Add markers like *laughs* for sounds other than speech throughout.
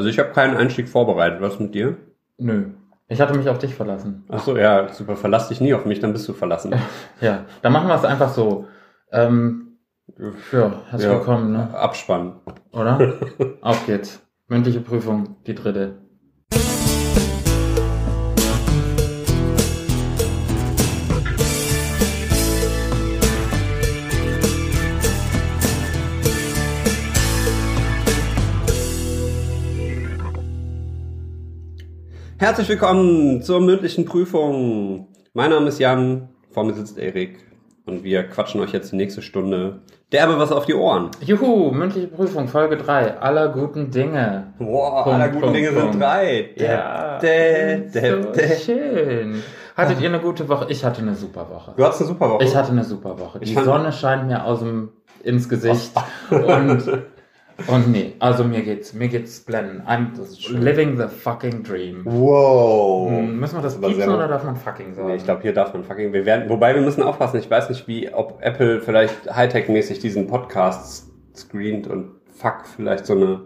Also ich habe keinen Einstieg vorbereitet. Was mit dir? Nö. Ich hatte mich auf dich verlassen. Ach so, ja, super. Verlass dich nie auf mich, dann bist du verlassen. *laughs* Ja, dann machen wir es einfach so. Ähm, ja, herzlich Ja. willkommen, ne? Abspann. oder? *laughs* Auf geht's. Mündliche Prüfung, die dritte. Herzlich willkommen zur mündlichen Prüfung. Mein Name ist Jan, vor mir sitzt Erik und wir quatschen euch jetzt die nächste Stunde derbe was auf die Ohren. Juhu, mündliche Prüfung, Folge 3. Aller guten Dinge. Boah, Punkt, aller guten Punkt, Dinge sind Punkt. drei. Ja, Dä, dä, so dä. schön. Hattet ihr eine gute Woche? Ich hatte eine super Woche. Du hattest eine super Woche. Ich hatte eine super Woche. Die Sonne scheint mir aus dem, ins Gesicht. und, *laughs* und nee, also mir geht's, mir geht's blenden. I'm living the fucking dream. Wow. Hm, Müssen wir das Aber piepsen sehr- oder darf man fucking sagen? Nee, ich glaube, hier darf man fucking. Wir werden, wobei wir müssen aufpassen. Ich weiß nicht, wie, ob Apple vielleicht Hightech-mäßig diesen Podcast screent und fuck vielleicht so eine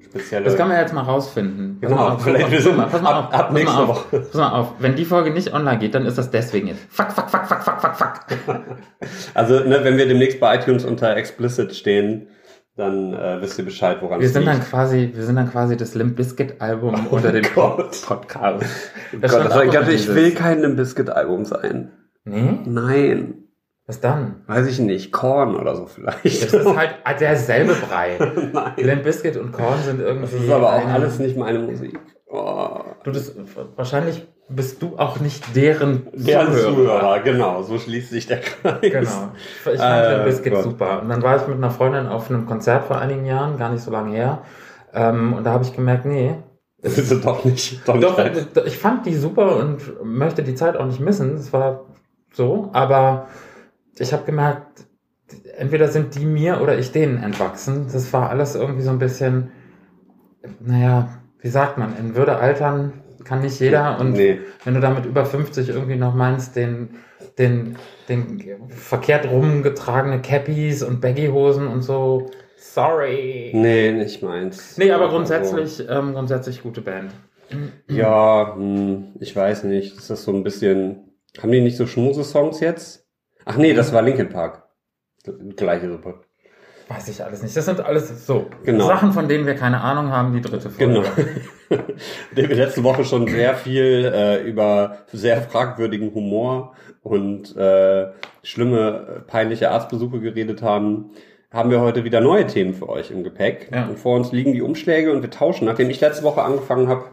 spezielle. das kann man jetzt mal rausfinden. Pass Genau, mal auf, vielleicht pass wir sind mal, pass mal ab- auf, ab pass mal auf, Woche. Pass mal auf, wenn die Folge nicht online geht, dann ist das deswegen jetzt. Fuck, fuck, fuck, fuck, fuck, fuck, fuck. *laughs* Also, ne, wenn wir demnächst bei iTunes unter explicit stehen, dann äh, wisst ihr Bescheid, woran Wir es sind dann liegt. quasi, wir sind dann quasi das Limp Bizkit Album unter den Gott. Podcast. Oh Das Gott, das immer Gott, ich will kein Limp Bizkit Album sein. Nee? Nein. Was dann? Weiß ich nicht. Korn oder so vielleicht. Das ist halt *laughs* derselbe Brei. Nein. Limp Bizkit und Korn sind irgendwie. Das ist aber auch alles nicht meine Musik. Oh. Du, das, wahrscheinlich bist du auch nicht deren Deren Zuhörer. Zuhörer, genau, so schließt sich der Kreis. Genau. Ich fand Äh, Bizkit Gott. super. Und dann war ich mit einer Freundin auf einem Konzert vor einigen Jahren, gar nicht so lange her. Ähm, und da habe ich gemerkt, nee. Das ist doch nicht. Doch, nicht Doch, deins. ich fand die super und möchte die Zeit auch nicht missen. Es war so, aber ich habe gemerkt, entweder sind die mir oder ich denen entwachsen. Das war alles irgendwie so ein bisschen, naja, wie sagt man, in Würde altern kann nicht jeder. Und nee. wenn du damit über 50 irgendwie noch meinst, den, den, den verkehrt rumgetragene Cappies und Baggyhosen und so, sorry. Nee, nicht meins. Nee, aber Also, grundsätzlich, ähm, grundsätzlich gute Band. Ja, hm, ich weiß nicht. Ist das so ein bisschen. Haben die nicht so Schmuse-Songs jetzt? Ach nee, das war Linkin Park. Gleiche Suppe. Weiß ich alles nicht. Das sind alles so Genau. Sachen, von denen wir keine Ahnung haben, die dritte Folge. Genau. *laughs* *laughs* Dem wir letzte Woche schon sehr viel äh, über sehr fragwürdigen Humor und äh, schlimme, peinliche Arztbesuche geredet haben, haben wir heute wieder neue Themen für euch im Gepäck. Ja. Und vor uns liegen die Umschläge und wir tauschen. Nachdem ich letzte Woche angefangen habe,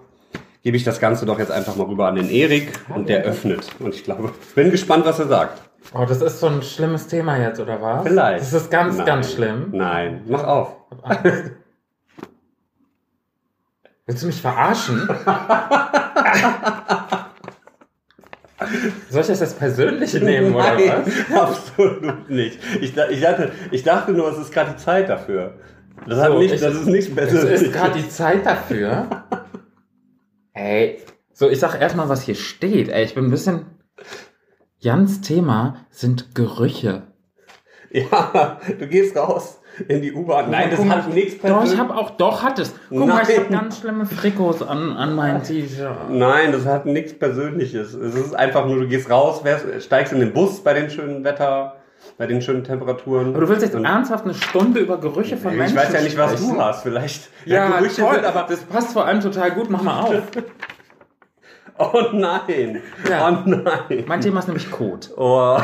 gebe ich das Ganze doch jetzt einfach mal rüber an den Erik und der öffnet. Und ich glaube, bin gespannt, was er sagt. Oh, das ist so ein schlimmes Thema jetzt, oder was? Vielleicht. Das ist ganz, Nein. ganz schlimm. Nein, mach auf. *laughs* Willst du mich verarschen? *laughs* Soll ich das jetzt persönlich nehmen, oder Nein, was? absolut nicht. Ich, ich, dachte, ich dachte nur, es ist gerade die Zeit dafür. Das, So, nicht, ich- das ist nichts Es Persönliches. ist gerade die Zeit dafür. *laughs* Ey. So, ich sag erstmal, was hier steht. Ey, ich bin ein bisschen. Jans Thema sind Gerüche. Ja, du gehst raus in die U-Bahn. Nein, das hat nichts Doch, Persönliches. ich habe auch, doch, hat es. Guck mal, ich Nein. habe ganz schlimme Frikos an, an meinem T-Shirt. Nein, das hat nichts Persönliches. Es ist einfach nur, du gehst raus, steigst in den Bus bei den schönen Wetter, bei den schönen Temperaturen. Aber du willst jetzt Und- ernsthaft eine Stunde über Gerüche von Ich Menschen weiß ja nicht, was sprechen? du hast. Vielleicht. Ja, Gerüche toll, sind aber das passt vor allem total gut. Mach mal auf. *laughs* *laughs* Oh nein. Ja. Oh nein. Mein Thema ist nämlich Code. Oh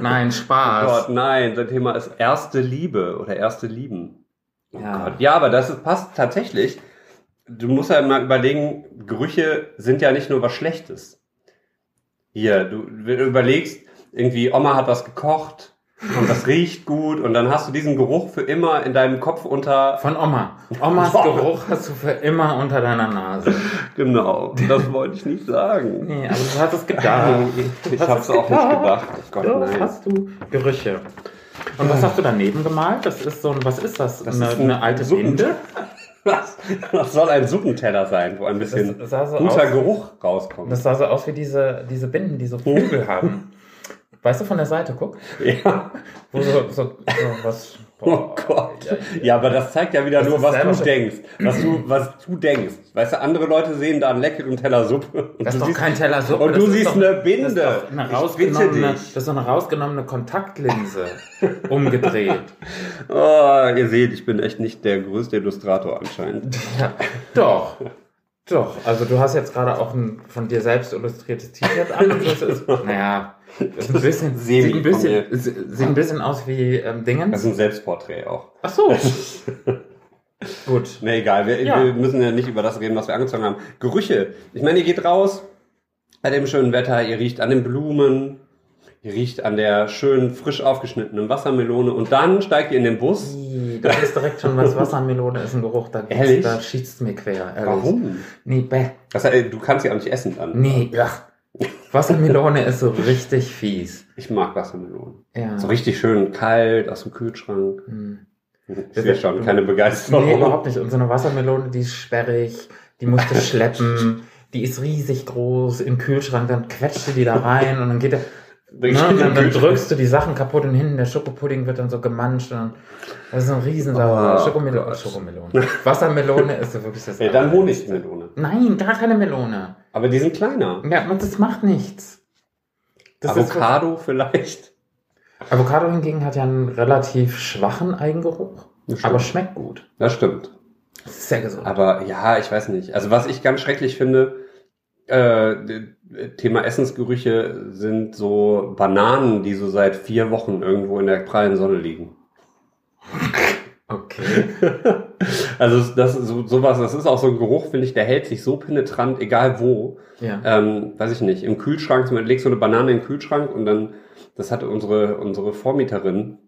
Nein, Spaß. Gott, nein. Sein Thema ist erste Liebe oder erste Lieben. Oh Ja. Gott. Ja, aber das ist, passt tatsächlich. Du musst ja mal überlegen, Gerüche sind ja nicht nur was Schlechtes. Hier, du überlegst, irgendwie Oma hat was gekocht und das riecht gut und dann hast du diesen Geruch für immer in deinem Kopf unter. Von Oma. Omas Boah. Geruch hast du für immer unter deiner Nase. Genau, das wollte ich nicht sagen. Nee, aber du hast es gedacht. Ich hab's es auch nicht gedacht. Gott, nein. hast du Gerüche. Und was hast du daneben gemalt? Das ist so ein, was ist das? Das eine, ist ein eine alte Suppen- Binde? *laughs* Was? Das soll ein Suppenteller sein, wo ein bisschen so guter aus- Geruch rauskommt. Das sah so aus wie diese, diese Binden, die so Vögel haben. *laughs* Weißt du, von der Seite, guck. Ja. *laughs* Wo so, so, so was. Oh Gott. Ja, Ja, aber das zeigt ja wieder Das nur, ist was du denkst. Was du, was du denkst. Weißt du, andere Leute sehen da einen leckeren Teller Suppe. Das ist doch siehst- kein Teller Suppe. Und das du ist siehst doch- eine Das Binde. ist doch eine rausgenommene, das ist doch eine rausgenommene Kontaktlinse *laughs* umgedreht. Oh, ihr seht, ich bin echt nicht der größte Illustrator anscheinend. Ja, doch. Doch, also du hast jetzt gerade auch ein von dir selbst illustriertes T-Shirt an. und *laughs* Das ist, naja, das ist ein bisschen, *laughs* sieht, ein bisschen sieht ein bisschen aus wie ähm, Das Dingens. ist ein Selbstporträt auch. Ach so. *laughs* Gut. Nee, egal, wir, Ja. wir müssen ja nicht über das reden, was wir angezogen haben. Gerüche. Ich meine, ihr geht raus bei dem schönen Wetter, ihr riecht an den Blumen, ihr riecht an der schönen, frisch aufgeschnittenen Wassermelone und dann steigt ihr in den Bus. Das ist direkt schon was Wassermelone ist ein Geruch, da, Ehrlich? da schießt's mir quer. Ehrlich. Warum? Nee, bäh. Das, heißt, du kannst ja auch nicht essen dann. Nee, ach. Wassermelone ist so richtig fies. Ich mag Wassermelone. Ja. So richtig schön kalt aus dem Kühlschrank. Hm. Ich sehe schon, keine Begeisterung. Nee, überhaupt nicht. Und so eine Wassermelone, die ist sperrig, die musst du *laughs* schleppen, die ist riesig groß im Kühlschrank, dann quetscht du die da rein und dann geht der, *laughs* Dann ne, dann, dann drückst du die Sachen kaputt und hinten der Schokopudding wird dann so gemanscht und das ist ein Riesensauer. Oh Schokomelone, Gott. Schokomelone. Wassermelone ist so wirklich das Ja, dann. Honigmelone. Nein, gar keine Melone. Aber die sind kleiner. Ja, und das macht nichts. Das ist Avocado vielleicht. wirklich- Avocado hingegen hat ja einen relativ schwachen Eigengeruch, aber schmeckt gut. Das stimmt. Das ist sehr gesund. Aber ja, ich weiß nicht. Also was ich ganz schrecklich finde, äh, Thema Essensgerüche sind so Bananen, die so seit vier Wochen irgendwo in der prallen Sonne liegen. Okay. *laughs* Also das ist so, sowas, das ist auch so ein Geruch, finde ich, der hält sich so penetrant, egal wo. Ja. Ähm, weiß ich nicht, im Kühlschrank, Beispiel legst du eine Banane in den Kühlschrank und dann, das hatte unsere, unsere Vormieterin,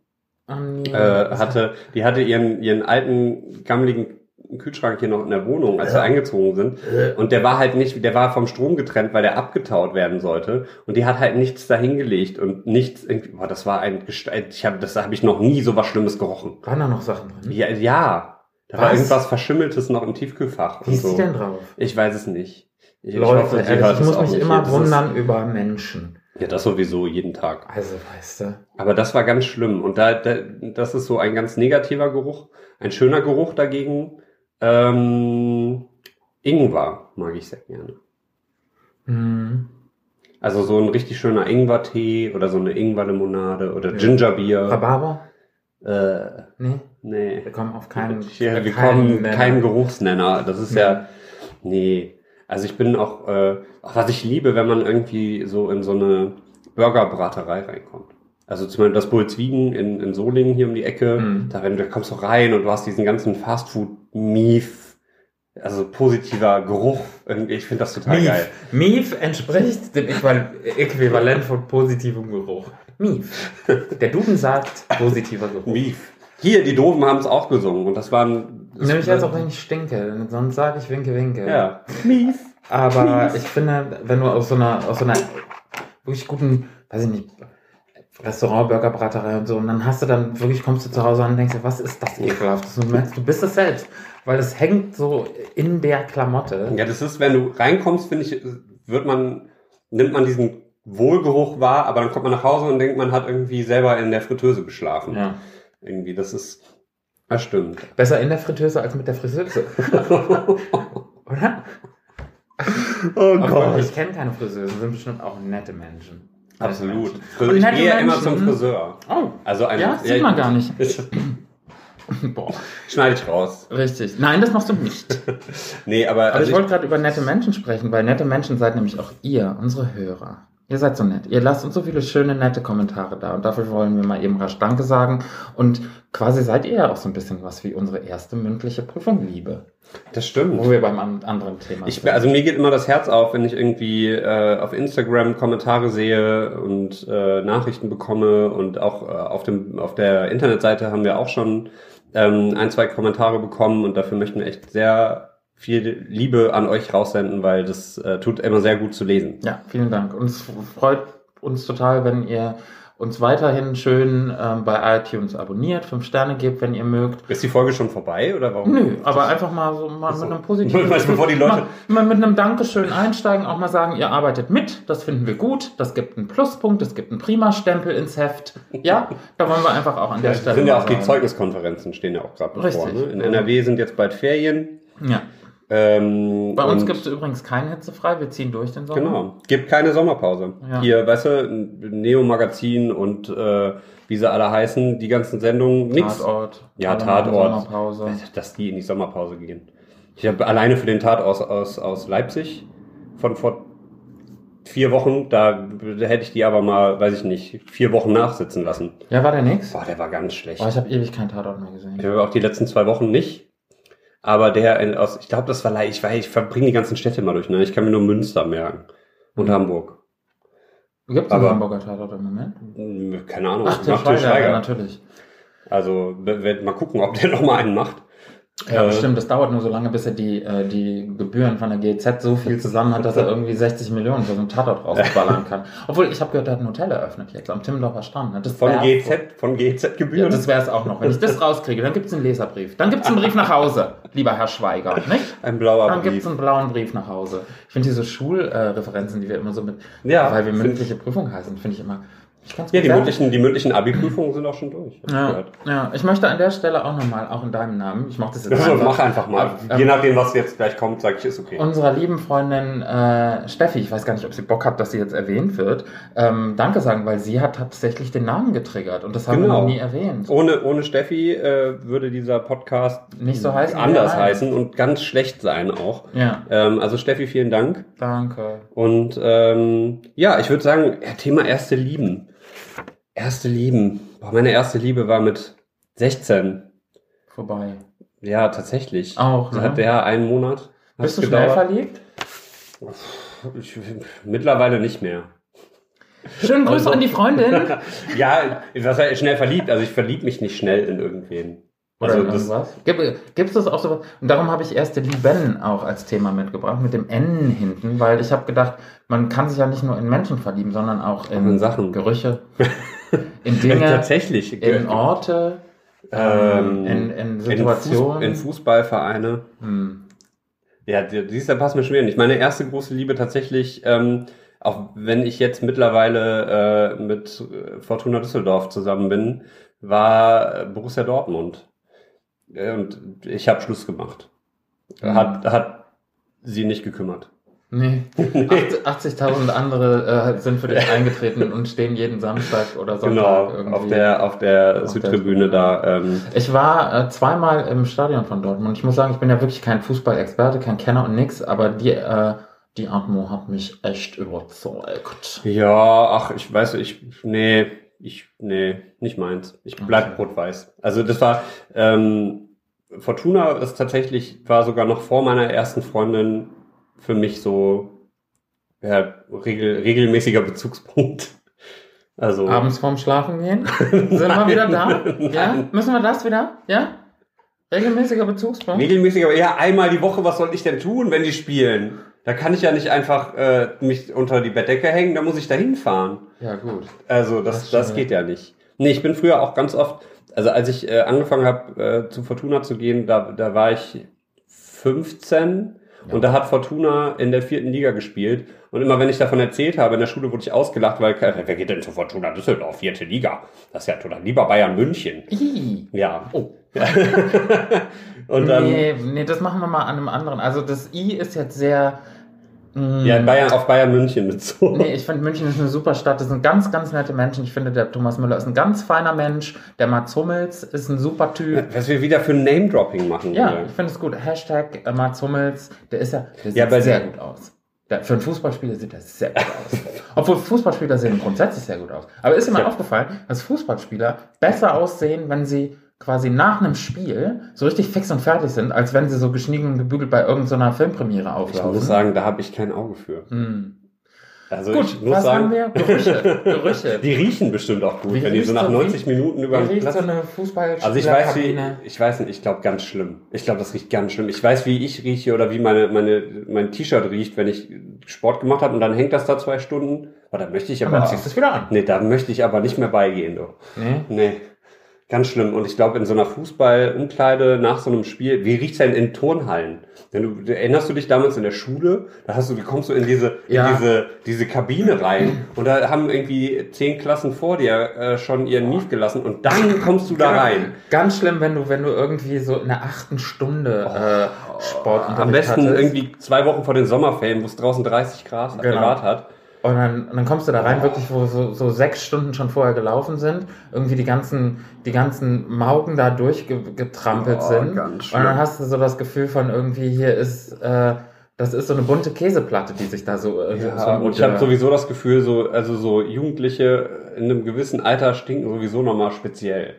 Oh, nee. äh, hatte, die hatte ihren, ihren alten, gammeligen Kühlschrank hier noch in der Wohnung, als wir eingezogen sind. Und der war halt nicht, der war vom Strom getrennt, weil der abgetaut werden sollte. Und die hat halt nichts dahingelegt und nichts, irgendwie, boah, das war ein Gestalt, ich habe, das habe ich noch nie so was Schlimmes gerochen. Waren da noch Sachen drin? Ja, ja. Da war Was? irgendwas Verschimmeltes noch im Tiefkühlfach. Wie ist so. sie denn drauf? Ich weiß es nicht. Ich, ich Leute, hoffe, sie ehrlich, hört ich muss mich immer wundern über Menschen. Ja, das sowieso jeden Tag. Also, weißt du. Aber das war ganz schlimm. Und da, da, das ist so ein ganz negativer Geruch. Ein schöner Geruch dagegen, ähm, Ingwer mag ich sehr gerne. Hm. Also so ein richtig schöner Ingwertee oder so eine Ingwerlimonade oder Ja. Gingerbier. Rhabarber? Äh, Nee, nee. wir kommen auf keinen. Ja, wir keinen kommen keinen Geruchsnenner. Das ist ja, nee. Also ich bin auch, äh, auch was ich liebe, wenn man irgendwie so in so eine Burgerbraterei reinkommt. Also zum Beispiel das Bulzwiegen in, in Solingen hier um die Ecke, Mhm. da, wenn, da kommst du rein und du hast diesen ganzen Fastfood-Mief, also positiver Geruch. Ich finde das total geil. Mief. Mief entspricht dem Äquivalent von positivem Geruch. Mief. Der Duden sagt positiver Geruch. Mief. Hier, die Doofen haben es auch gesungen und das waren... Das Nämlich jetzt auch, wenn ich stinke. Sonst sage ich winke, winke. Ja. Mief. Aber ich finde, wenn du aus so einer, aus so einer wirklich guten, weiß ich nicht, Restaurant, Burgerbraterei und so, und dann hast du dann wirklich, kommst du zu Hause an und denkst dir, was ist das ekelhaftes? Und du merkst, du bist es selbst, weil es hängt so in der Klamotte. Ja, das ist, wenn du reinkommst, finde ich, wird man, nimmt man diesen Wohlgeruch wahr, aber dann kommt man nach Hause und denkt, man hat irgendwie selber in der Fritteuse geschlafen. Ja. Irgendwie, das ist, das stimmt. Besser in der Fritteuse als mit der Friseuse. *laughs* Oder? oh Obwohl, ich kenne keine Friseusen, sind bestimmt auch nette Menschen. Absolut. Und Ich nette gehe ja immer zum Friseur. Oh, Also ein, ja, sieht man gar nicht. *laughs* Ich, *laughs* Boah, schneide ich raus. richtig. Nein, das machst du nicht. *laughs* Nee, aber, Aber also ich wollte gerade über nette Menschen sprechen, weil nette Menschen seid nämlich auch ihr, unsere Hörer. Ihr seid so nett. Ihr lasst uns so viele schöne, nette Kommentare da. Und dafür wollen wir mal eben rasch Danke sagen. Und quasi seid ihr ja auch so ein bisschen was wie unsere erste mündliche Prüfung Liebe. das stimmt. Wo wir beim an anderen Thema Ich, also mir geht immer das Herz auf, wenn ich irgendwie äh, auf Instagram Kommentare sehe und äh, Nachrichten bekomme und auch äh, auf dem auf der Internetseite haben wir auch schon ähm, ein zwei Kommentare bekommen und dafür möchten wir echt sehr viel Liebe an euch raussenden, weil das äh, tut immer sehr gut zu lesen. Ja, vielen Dank. Und es freut uns total, wenn ihr uns weiterhin schön ähm, bei iTunes abonniert, fünf Sterne gebt, wenn ihr mögt. Ist die Folge schon vorbei oder warum? Nö, aber einfach mal so mal So. mit einem positiven *laughs* Weißt bevor die Leute- mal, mal mit einem Dankeschön einsteigen, auch mal sagen, ihr arbeitet mit, das finden wir gut, das gibt einen Pluspunkt, es gibt einen Prima-Stempel ins Heft. Ja, da wollen wir einfach auch an der Ja, Stelle. sind ja auch die. Zeugniskonferenzen stehen ja auch gerade bevor. Ne? In NRW sind jetzt bald Ferien. Ja. Ähm, Bei uns gibt es übrigens kein hitzefrei, wir ziehen durch den Sommer. Genau. Gibt keine Sommerpause. Ja. Hier, weißt du, Neo-Magazin und äh, wie sie alle heißen, die ganzen Sendungen, nix. Tatort. Ja, Tatort. Sommerpause. Dass die in die Sommerpause gehen. Ich habe alleine für den Tat aus, aus, aus Leipzig von vor vier Wochen, da, hätte ich die aber mal, weiß ich nicht, vier Wochen nachsitzen lassen. Ja, war der nix? Boah, der war ganz schlecht. Oh, ich habe ewig keinen Tatort mehr gesehen. Ich habe auch die letzten zwei Wochen nicht. Aber der in, aus, ich glaube, das war leicht, ich weiß, ich verbringe die ganzen Städte mal durch, ne? Ich kann mir nur Münster merken. Und Mhm. Hamburg. Gibt es einen Hamburger Tatort im Moment? Keine Ahnung. Ach, der Schweiger, ja, natürlich. Also, wir werden mal gucken, ob der *laughs* noch mal einen macht. Ja, Äh, bestimmt. Das dauert nur so lange, bis er die, äh, die Gebühren von der GZ so viel zusammen hat, dass er irgendwie 60 Millionen für so einen Tatort *laughs* rausballern kann. Obwohl, ich habe gehört, er hat ein Hotel eröffnet jetzt am Timmendorfer Strand. ne? Das Von GZ, von Ja, GZ-Gebühren. das wäre es auch noch. Wenn ich das rauskriege, dann gibt es einen Leserbrief. Dann gibt es einen Brief nach Hause, lieber Herr Schweiger. Nicht? ein blauer Dann gibt es Brief. einen blauen Brief nach Hause. Ich finde diese Schulreferenzen, die wir immer so mit, Ja, weil wir mündliche Prüfung heißen, finde ich immer. Ich kann's Ja, die sagen. mündlichen, die mündlichen Abi-Prüfungen sind auch schon durch. Ja, ja, ich möchte an der Stelle auch nochmal, auch in deinem Namen, ich mache das jetzt Also, einfach, mach einfach mal. Ähm, Je nachdem, was jetzt gleich kommt, sage ich, ist okay. unserer lieben Freundin äh, Steffi, ich weiß gar nicht, ob sie Bock hat, dass sie jetzt erwähnt wird, ähm, Danke sagen, weil sie hat tatsächlich den Namen getriggert und das haben wir Genau. noch nie erwähnt. Ohne, ohne Steffi äh, würde dieser Podcast Nicht so heißen, anders er heißen und ganz schlecht sein auch. Ja, Ähm, also Steffi, vielen Dank. danke. Und ähm, ja, ich würde sagen, ja, Thema erste Lieben. Erste Lieben. Boah, meine erste Liebe war mit 16. Vorbei. Ja, tatsächlich. Auch, Das ne? hat der einen Monat. Bist du hat's schnell gedauert. verliebt? Ich, mittlerweile nicht mehr. Schönen Grüße Also- an die Freundin. *laughs* Ja, was heißt schnell verliebt? Also ich verlieb mich nicht schnell in irgendwen. Oder Also das, irgendwas? Gibt, es auch so Und darum habe ich erste Lieben auch als Thema mitgebracht, mit dem N hinten, weil ich habe gedacht, man kann sich ja nicht nur in Menschen verlieben, sondern auch in, in Sachen. Gerüche, *laughs* *laughs* in Dinge, tatsächlich. in Orte, ähm, in, in Situationen. In, Fuß, in Fußballvereine. hm. Ja, die- siehst du, passt mir schon wieder nicht. Meine erste große Liebe tatsächlich, ähm, auch wenn ich jetzt mittlerweile äh, mit äh, Fortuna Düsseldorf zusammen bin, war äh, Borussia Dortmund. Äh, Und ich habe Schluss gemacht. Mhm. Hat, hat sie nicht gekümmert. Nee. 80.000 andere äh, sind für dich eingetreten und stehen jeden Samstag oder Sonntag Genau, irgendwie. auf der, auf der Auf Südtribüne der- da. Ähm, Ich war äh, zweimal im Stadion von Dortmund. Ich muss sagen, ich bin ja wirklich kein Fußballexperte, kein Kenner und nix, aber die, äh, die Atmo hat mich echt überzeugt. ja, ach, ich weiß, ich, nee, ich, nee, nicht meins. Ich bleib Okay. rot-weiß. Also das war, ähm, Fortuna ist tatsächlich, war sogar noch vor meiner ersten Freundin für mich so, ja, regel, regelmäßiger Bezugspunkt. *laughs* Also, Abends vorm Schlafen gehen? *laughs* Sind wir wieder da? Ja? Müssen wir das wieder? Ja? Regelmäßiger Bezugspunkt? regelmäßiger, ja, einmal die Woche, was soll ich denn tun, wenn die spielen? Da kann ich ja nicht einfach äh, mich unter die Bettdecke hängen, da muss ich da hinfahren. Ja, gut. Also das, Das das, geht ja nicht. Nee, ich bin früher auch ganz oft, also als ich äh, angefangen habe äh, zu Fortuna zu gehen, da, da war ich 15 Ja. und da hat Fortuna in der vierten Liga gespielt. Und immer wenn ich davon erzählt habe, in der Schule wurde ich ausgelacht, weil äh, wer geht denn zu Fortuna Düsseldorf, vierte Liga? Das ist ja total lieber Bayern München. Ih. Ja. Oh. *laughs* und dann, nee, nee, das machen wir mal an einem anderen. Also das I ist jetzt sehr. Mm, ja, Bayern auf Bayern München bezogen. Nee, ich finde München ist eine super Stadt. Das sind ganz, ganz nette Menschen. Ich finde, der Thomas Müller ist ein ganz feiner Mensch. Der Mats Hummels ist ein super Typ. Was wir wieder für Name-Dropping machen. Ja, hier. ich finde es gut. Hashtag äh, Mats Hummels, der ist ja, der sieht Ja, sehr gut aus. Der, für einen Fußballspieler sieht er sehr gut aus. *laughs* Obwohl Fußballspieler sehen grundsätzlich sehr gut aus. Aber ist dir mal Ja. aufgefallen, dass Fußballspieler besser aussehen, wenn sie quasi nach einem Spiel so richtig fix und fertig sind, als wenn sie so geschniegen und gebügelt bei irgendeiner Filmpremiere Ich auflaufen? muss sagen, da habe ich kein Auge für. Hm. Also Gut, ich muss was sagen, haben wir? Gerüche. *laughs* Gerüche. die riechen bestimmt auch gut, Wie wenn die so nach so- 90 Minuten über Wie den riecht Platz so eine Fußballspielerkabine? Also ich weiß wie, ich weiß nicht, ich glaube ganz schlimm. Ich glaube, das riecht ganz schlimm. Ich weiß, wie ich rieche oder wie meine, meine, mein T-Shirt riecht, wenn ich Sport gemacht habe und dann hängt das da zwei Stunden. Aber da möchte ich Und aber, dann ziehst du es wieder an. nee, da möchte ich aber nicht mehr beigehen, du. Nee. Nee. Ganz schlimm. Und ich glaube, in so einer Fußballumkleide nach so einem Spiel, wie riecht's denn in Turnhallen? Wenn du, erinnerst du dich damals in der Schule? Da hast du, du kommst du in diese, Ja. in diese, diese Kabine rein und da haben irgendwie zehn Klassen vor dir äh, schon ihren Mief gelassen und dann kommst du da rein. Ganz schlimm, wenn du, wenn du irgendwie so in der achten Stunde äh, Sportunterricht Am besten hattest. irgendwie zwei Wochen vor den Sommerferien, wo es draußen 30 Grad Genau. Grad hat. Und dann, und dann kommst du da rein, wirklich, wo so, so sechs Stunden schon vorher gelaufen sind, irgendwie die ganzen, die ganzen Maugen da durchgetrampelt Oh, sind. ganz Und dann hast du so das Gefühl von irgendwie, hier ist, äh, das ist so eine bunte Käseplatte, die sich da so, äh, so Ja, und ich habe sowieso das Gefühl, so, also so Jugendliche in einem gewissen Alter stinken sowieso nochmal speziell.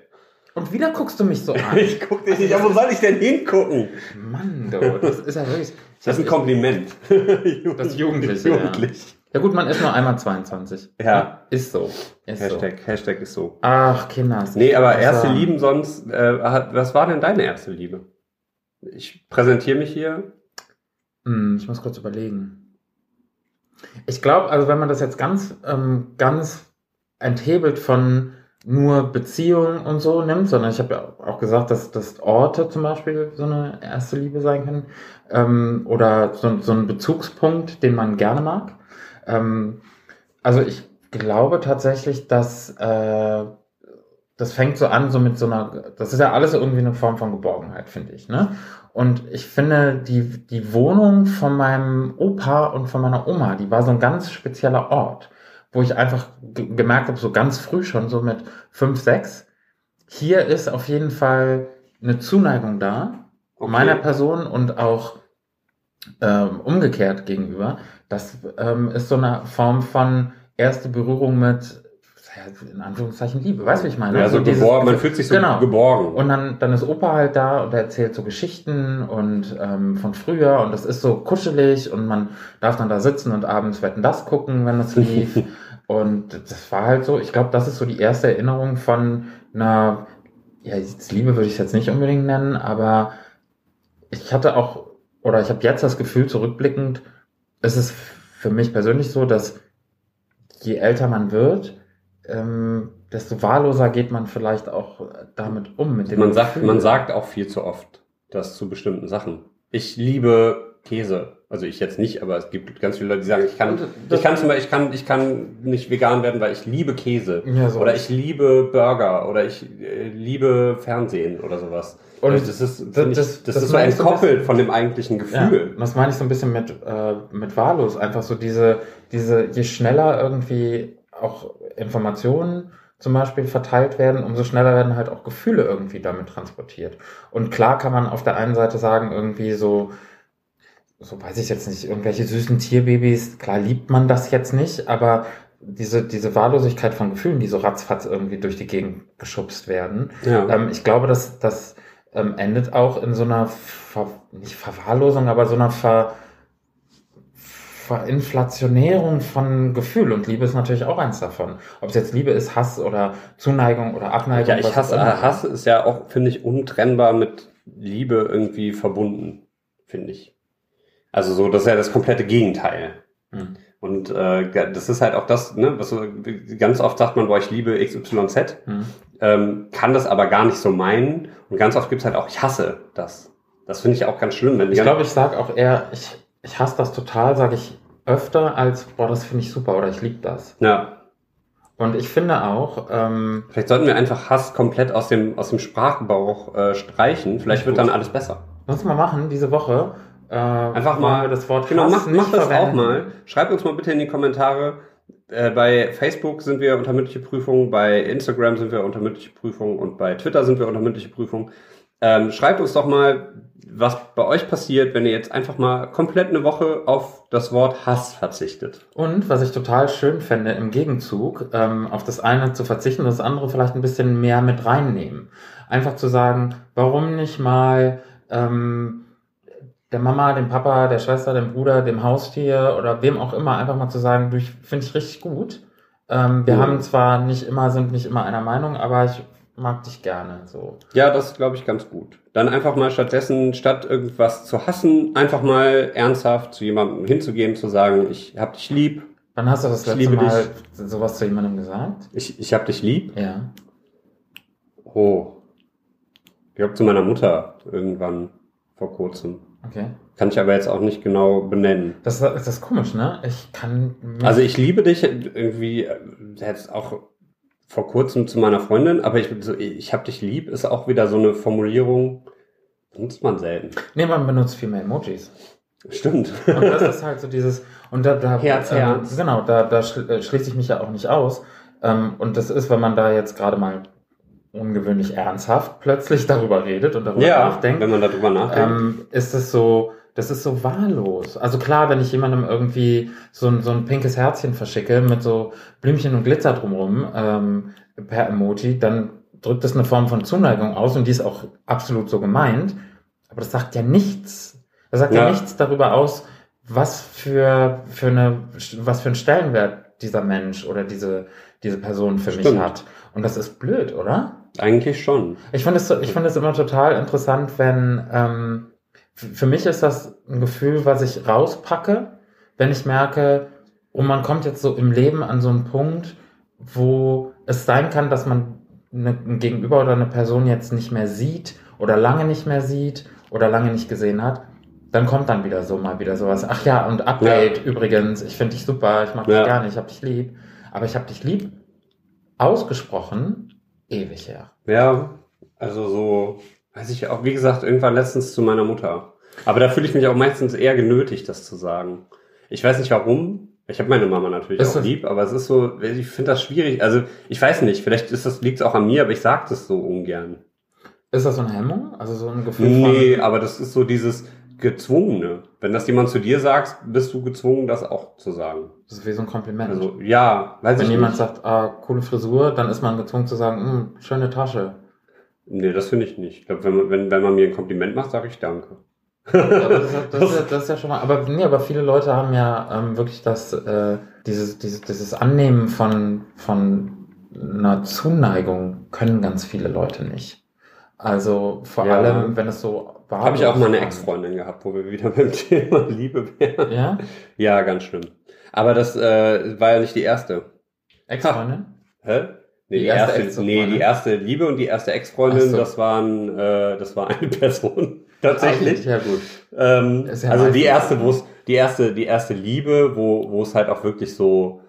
Und wieder guckst du mich so an. *laughs* Ich guck dich nicht, aber wo soll ich denn hingucken? Mann, du, das ist ja wirklich. Das ist ein Kompliment. *laughs* Das Jugendliche. Jugendlich. Ja gut, man ist nur einmal 22. Ja. Ist so. Ist so. Hashtag, Hashtag ist so. Ach, Kinder. Nee, aber erste? Lieben sonst, äh, was war denn deine erste Liebe? Ich präsentiere mich hier. Hm, ich muss kurz überlegen. Ich glaube, also wenn man das jetzt ganz, ähm, ganz enthebelt von nur Beziehungen und so nimmt, sondern ich habe ja auch gesagt, dass, dass Orte zum Beispiel so eine erste Liebe sein können ähm, oder so, so ein Bezugspunkt, den man gerne mag. Ähm, also ich glaube tatsächlich, dass äh, das fängt so an, so mit so einer, das ist ja alles irgendwie eine Form von Geborgenheit, finde ich, ne? Und ich finde, die, die Wohnung von meinem Opa und von meiner Oma, die war so ein ganz spezieller Ort, wo ich einfach ge- gemerkt habe, so ganz früh schon, so mit fünf, sechs, hier ist auf jeden Fall eine Zuneigung da, Okay. meiner Person und auch ähm, umgekehrt gegenüber. Das ähm, ist so eine Form von erste Berührung mit, in Anführungszeichen, Liebe. Weißt du, wie ich meine? Ja, so Also dieses- geborgen, man fühlt sich so Genau. geborgen. und dann, dann ist Opa halt da und er erzählt so Geschichten und ähm, von früher und das ist so kuschelig und man darf dann da sitzen und abends wetten das gucken, wenn das lief. *laughs* und das war halt so, ich glaube, das ist so die erste Erinnerung von einer, ja, Liebe würde ich es jetzt nicht unbedingt nennen, aber ich hatte auch, oder ich habe jetzt das Gefühl, zurückblickend, es ist für mich persönlich so, dass je älter man wird, ähm, desto wahlloser geht man vielleicht auch damit um. Mit dem man sagt, man sagt auch viel zu oft das zu bestimmten Sachen. Ich liebe Käse. Also ich jetzt nicht, aber es gibt ganz viele Leute, die sagen, ich kann, ich kann zum Beispiel, ich kann, ich kann nicht vegan werden, weil ich liebe Käse. Ja, so. Oder ich liebe Burger oder ich äh, liebe Fernsehen oder sowas. Und das ist, das- ich, das- das, ist so entkoppelt von dem eigentlichen Ja, Gefühl. und das meine ich so ein bisschen mit, äh, mit wahllos. Einfach so diese, diese, je schneller irgendwie auch Informationen zum Beispiel verteilt werden, umso schneller werden halt auch Gefühle irgendwie damit transportiert. Und klar kann man auf der einen Seite sagen, irgendwie so, so weiß ich jetzt nicht, irgendwelche süßen Tierbabys, klar liebt man das jetzt nicht, aber diese, diese Wahllosigkeit von Gefühlen, die so ratzfatz irgendwie durch die Gegend geschubst werden, Ja. ähm, ich glaube, dass das ähm, endet auch in so einer, Ver nicht Verwahrlosung, aber so einer Ver Verinflationierung von Gefühl. Und Liebe ist natürlich auch eins davon. Ob es jetzt Liebe ist, Hass oder Zuneigung oder Abneigung. Ja, ich hasse, immer. Hass ist ja auch, finde ich, untrennbar mit Liebe irgendwie verbunden, finde ich. Also so, das ist ja das komplette Gegenteil. Hm. Und äh, das ist halt auch das, ne, was so, ganz oft sagt man, boah, ich liebe XYZ, Hm. ähm, kann das aber gar nicht so meinen. Und ganz oft gibt's halt auch, ich hasse das. Das finde ich auch ganz schlimm. Wenn Ich glaube, ich sage auch eher, ich, ich hasse das total, sage ich öfter als, boah, das finde ich super oder ich liebe das. ja, Und ich finde auch, ähm, vielleicht sollten wir einfach Hass komplett aus dem, aus dem Sprachgebrauch äh, streichen. Vielleicht wird dann alles besser. lass mal machen, diese Woche. Äh, Einfach mal das Wort Genau, Hass mach, nicht mach das auch verwenden. mal. Schreibt uns mal bitte in die Kommentare. Äh, bei Facebook sind wir unter mündliche Prüfung, bei Instagram sind wir unter mündliche Prüfung und bei Twitter sind wir unter mündliche Prüfung. Ähm, schreibt uns doch mal, was bei euch passiert, wenn ihr jetzt einfach mal komplett eine Woche auf das Wort Hass verzichtet. Und was ich total schön fände, im Gegenzug, ähm, auf das eine zu verzichten, das andere vielleicht ein bisschen mehr mit reinnehmen. Einfach zu sagen, warum nicht mal ähm, der Mama, dem Papa, der Schwester, dem Bruder, dem Haustier oder wem auch immer einfach mal zu sagen, du, ich finde ich richtig gut. Ähm, wir Mhm. haben zwar nicht immer, sind nicht immer einer Meinung, aber ich mag dich gerne. So. Ja, das ist, glaube ich, ganz gut. Dann einfach mal stattdessen, statt irgendwas zu hassen, einfach mal ernsthaft zu jemandem hinzugehen, zu sagen, ich hab dich lieb, Wann hast du das Ich letzte Mal sowas zu jemandem gesagt? ich, ich hab dich lieb. Ja. Oh. Ich glaube zu meiner Mutter irgendwann vor kurzem. Okay. Kann ich aber jetzt auch nicht genau benennen. Das, das ist komisch, ne? Ich kann. Also ich liebe dich irgendwie jetzt auch vor kurzem zu meiner Freundin, aber ich, so, ich hab dich lieb ist auch wieder so eine Formulierung, nutzt man selten. Nee, man benutzt viel mehr Emojis. Stimmt. Und das ist halt so dieses, und da, da Herz, äh, Herz. genau, da, da äh, schließe ich mich ja auch nicht aus. Ähm, und das ist, wenn man da jetzt gerade mal ungewöhnlich ernsthaft plötzlich *laughs* darüber redet und darüber ja, nachdenkt, wenn man darüber nachdenkt. ähm, ist es so, das ist so wahllos. Also klar, wenn ich jemandem irgendwie so ein, so ein pinkes Herzchen verschicke mit so Blümchen und Glitzer drumherum ähm, per Emoji, dann drückt das eine Form von Zuneigung aus und die ist auch absolut so gemeint. Aber das sagt ja nichts. Das sagt ja, Ja. nichts darüber aus, was für, für eine, was für einen Stellenwert dieser Mensch oder diese, diese Person für mich Stimmt. hat. Und das ist blöd, oder? Eigentlich schon. Ich finde es, ich finde es immer total interessant, wenn ähm, für mich ist das ein Gefühl, was ich rauspacke, wenn ich merke, oh, man kommt jetzt so im Leben an so einen Punkt, wo es sein kann, dass man eine, ein Gegenüber oder eine Person jetzt nicht mehr sieht oder lange nicht mehr sieht oder lange nicht gesehen hat. Dann kommt dann wieder so mal wieder sowas. Ach ja, und Update übrigens, ich finde dich super, ich mag Ja. dich gerne, ich hab dich lieb. Aber ich hab dich lieb ausgesprochen ewig her. Ja, also so, weiß ich auch, wie gesagt, irgendwann letztens zu meiner Mutter. Aber da fühle ich mich auch meistens eher genötigt, das zu sagen. Ich weiß nicht warum. Ich habe meine Mama natürlich Ist auch lieb, aber es ist so, ich finde das schwierig. Also ich weiß nicht, vielleicht ist das liegt auch an mir, aber ich sage das so ungern. Ist das so eine Hemmung? Also so ein Gefühl Nee, von. aber das ist so dieses gezwungene. Wenn das jemand zu dir sagt, bist du gezwungen, das auch zu sagen. Das ist wie so ein Kompliment. Also ja, weiß Wenn jemand nicht. sagt, ah, coole Frisur, dann ist man gezwungen zu sagen, "Hm, schöne Tasche. Nee, das finde ich nicht. Ich glaube, wenn man, wenn, wenn man mir ein Kompliment macht, sage ich Danke. Das, ist, *laughs* das, ist, ja- das ist ja schon mal. Aber nee, aber viele Leute haben ja ähm, wirklich das, äh, dieses, dieses, dieses Annehmen von, von einer Zuneigung können ganz viele Leute nicht. Also vor Ja. allem, wenn es so war. Habe ich auch mal eine Ex-Freundin gehabt, wo wir wieder *laughs* beim Thema Liebe wären. Ja? Ja, ganz schlimm. Aber das äh, war ja nicht die erste. Ex-Freundin? Hä? Nee, Die die, erste erste, nee, die erste Liebe und die erste Ex-Freundin, so. das waren, äh, das war eine *laughs* Person. Tatsächlich. Ja, gut. Ähm, ja also die erste, wo es, die erste, die erste Liebe, wo, wo es halt auch wirklich so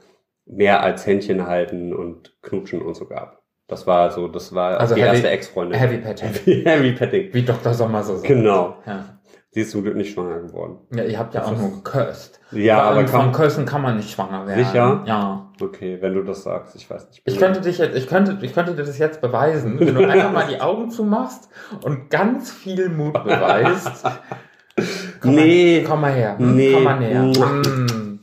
mehr als Händchen halten und knutschen und so gab. Das war so, das war Also die Heavy- erste Ex-Freundin. Heavy *laughs* Petting. Heavy Petting. Wie Dr. Sommer so sagt. Genau. Ja. Sie ist zum Glück nicht schwanger geworden. ja, ihr habt ja Das auch nur geküsst. Ja, aber allem von. Küssen kann man nicht schwanger werden. Sicher? Ja. Okay, wenn du das sagst, ich weiß nicht. Ich könnte dich jetzt, ich könnte, ich könnte dir das jetzt beweisen, wenn du einfach mal die Augen zumachst und ganz viel Mut beweist. *laughs* Komm Nee. Mal, komm mal her. Hm? Nee. Komm mal näher. Mua. Hm.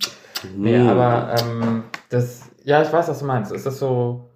Nee, aber ähm, das, ja, ich weiß, was du meinst. Ist das so,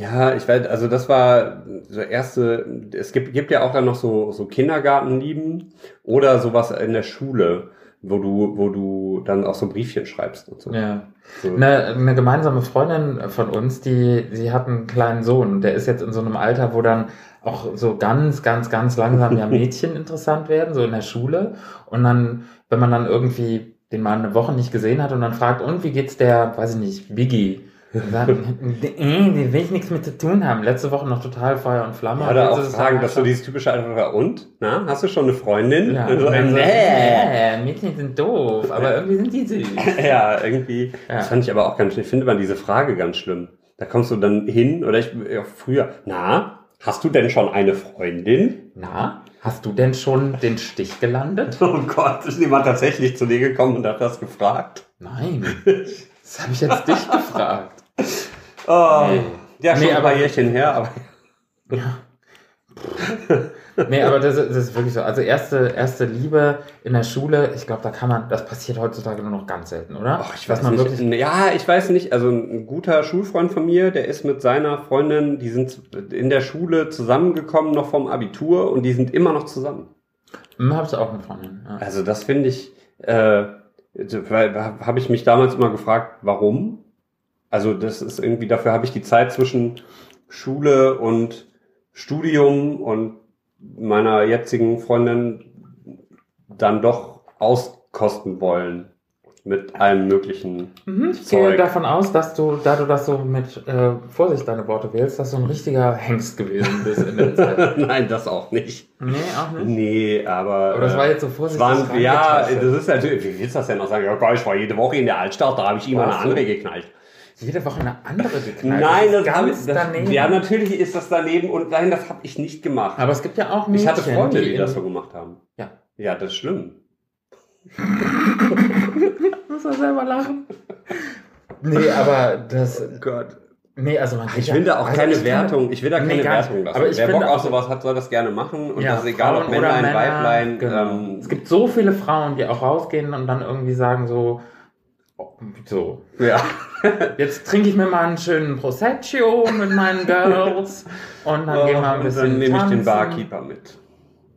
Ja, ich weiß, also das war so erste, es gibt, gibt ja auch dann noch so, so Kindergartenlieben oder sowas in der Schule, wo du, wo du dann auch so Briefchen schreibst und so. ja. so. Eine, eine gemeinsame Freundin von uns, die, sie hat einen kleinen Sohn, der ist jetzt in so einem Alter, wo dann auch so ganz, ganz, ganz langsam ja *laughs* Mädchen interessant werden, so in der Schule. Und dann, wenn man dann irgendwie den mal eine Woche nicht gesehen hat und dann fragt, und wie geht's der, weiß ich nicht, Biggie? Die will ich nichts mit zu tun haben. Letzte Woche noch total Feuer und Flamme. Oder Und auch fragen, dass du dieses typische war, und? Na, hast du schon eine Freundin? ja, Und so, und dann so, nee. nee, Mädchen sind doof, aber irgendwie sind die süß. *laughs* Ja, irgendwie. Ja. Das fand ich aber auch ganz schlimm. Ich finde man diese Frage ganz schlimm. Da kommst du dann hin, oder ich, ja, früher, na, hast du denn schon eine Freundin? Na, hast du denn schon den Stich gelandet? *laughs* Oh Gott, ist jemand tatsächlich zu dir gekommen und hat das gefragt? Nein, das habe ich jetzt dich gefragt. Oh, Nee. ja, schon Nee, ein aber- paar Jährchen her, aber Ja. Nee, aber das, ist- das ist wirklich so. Also erste, erste Liebe in der Schule, ich glaube, da kann man, das passiert heutzutage nur noch ganz selten, oder? oh, ich weiß man nicht. wirklich. Ja, ich weiß nicht. Also ein guter Schulfreund von mir, der ist mit seiner Freundin, die sind in der Schule zusammengekommen, noch vom Abitur und die sind immer noch zusammen. Hm, hab's auch eine Freundin. Ja. Also das finde ich, äh, habe ich mich damals immer gefragt, warum? Also das ist irgendwie, dafür habe ich die Zeit zwischen Schule und Studium und meiner jetzigen Freundin dann doch auskosten wollen mit allem möglichen. Mhm, ich gehe davon aus, dass du, da du das so mit äh, Vorsicht deine Worte wählst, dass du ein richtiger Hengst gewesen bist in der Zeit. *laughs* Nein, das auch nicht. Nee, auch nicht. Nee, aber. Oder das war jetzt so vorsichtig. Waren, ja, das ist natürlich, wie willst du das denn noch sagen? Ja, geil, ich war jede Woche in der Altstadt, da habe ich immer eine andere geknallt. Jede Woche eine andere geknallt. Nein, das, das ganz das, daneben. Ja, natürlich ist das daneben und nein, das habe ich nicht gemacht. Aber es gibt ja auch Mädchen, Ich hatte Freunde, die, die das so gemacht haben. Ja. Ja, das ist schlimm. *laughs* muss er selber lachen. Nee, aber das. Oh Gott. Nee, also man Ich will da auch also keine Wertung, ich will da keine nee, Wertung lassen. Aber ich Wer Bock auf sowas hat, soll das gerne machen. Und ja, das ist egal, ob Männlein, Männer, Weiblein. Genau. Ähm, es gibt so viele Frauen, die auch rausgehen und dann irgendwie sagen so, so. Ja. *laughs* Jetzt trinke ich mir mal einen schönen Prosecco mit meinen Girls und dann oh, gehen wir ein bisschen. Dann nehme ich den Barkeeper mit.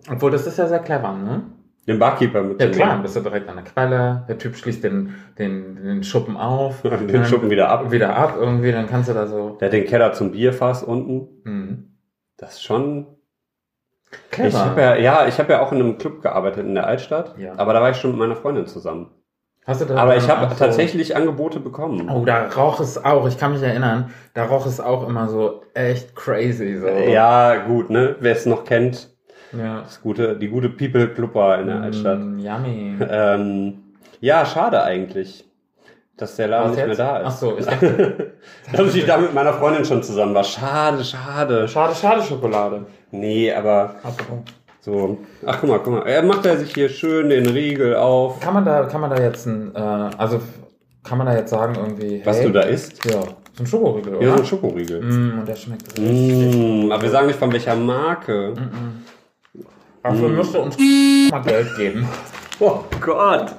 Obwohl, das ist ja sehr clever, ne? Den Barkeeper mit Ja klar, bist du direkt an der Quelle, der Typ schließt den, den, den Schuppen auf. *laughs* den Schuppen wieder ab. Wieder ab irgendwie, dann kannst du da so. Der hat den Keller zum Bierfass unten. Mhm. Das ist schon. Clever. Ich hab ja, ja, ich habe ja auch in einem Club gearbeitet in der Altstadt, Ja. aber da war ich schon mit meiner Freundin zusammen. Hast du da Aber ich habe so- tatsächlich Angebote bekommen. Oh, da roch es auch, ich kann mich erinnern, da roch es auch immer so echt crazy. So. Ja, gut, ne? Wer es noch kennt, ja. das gute, die gute People Clubber in der Altstadt. Mm, yummy. Ähm, ja, schade eigentlich, dass der Laden Was nicht jetzt? mehr da ist. Ach so, ich *laughs* dachte, dass ich da mit meiner Freundin schon zusammen war. Schade, schade. schade, schade Schokolade. Nee, aber Apropos. So. Ach, guck mal, guck mal. Er macht er sich hier schön den Riegel auf. Kann man da, kann man da jetzt ein, äh, also kann man da jetzt sagen irgendwie, Was hey, du da isst? Ja, so ein Schokoriegel, oder? Ja, ein Schokoriegel. Mm, und der schmeckt richtig. Mm, aber wir sagen nicht von welcher Marke. Mm. Dafür Mm. müsste uns *laughs* mal Geld geben. Oh Gott.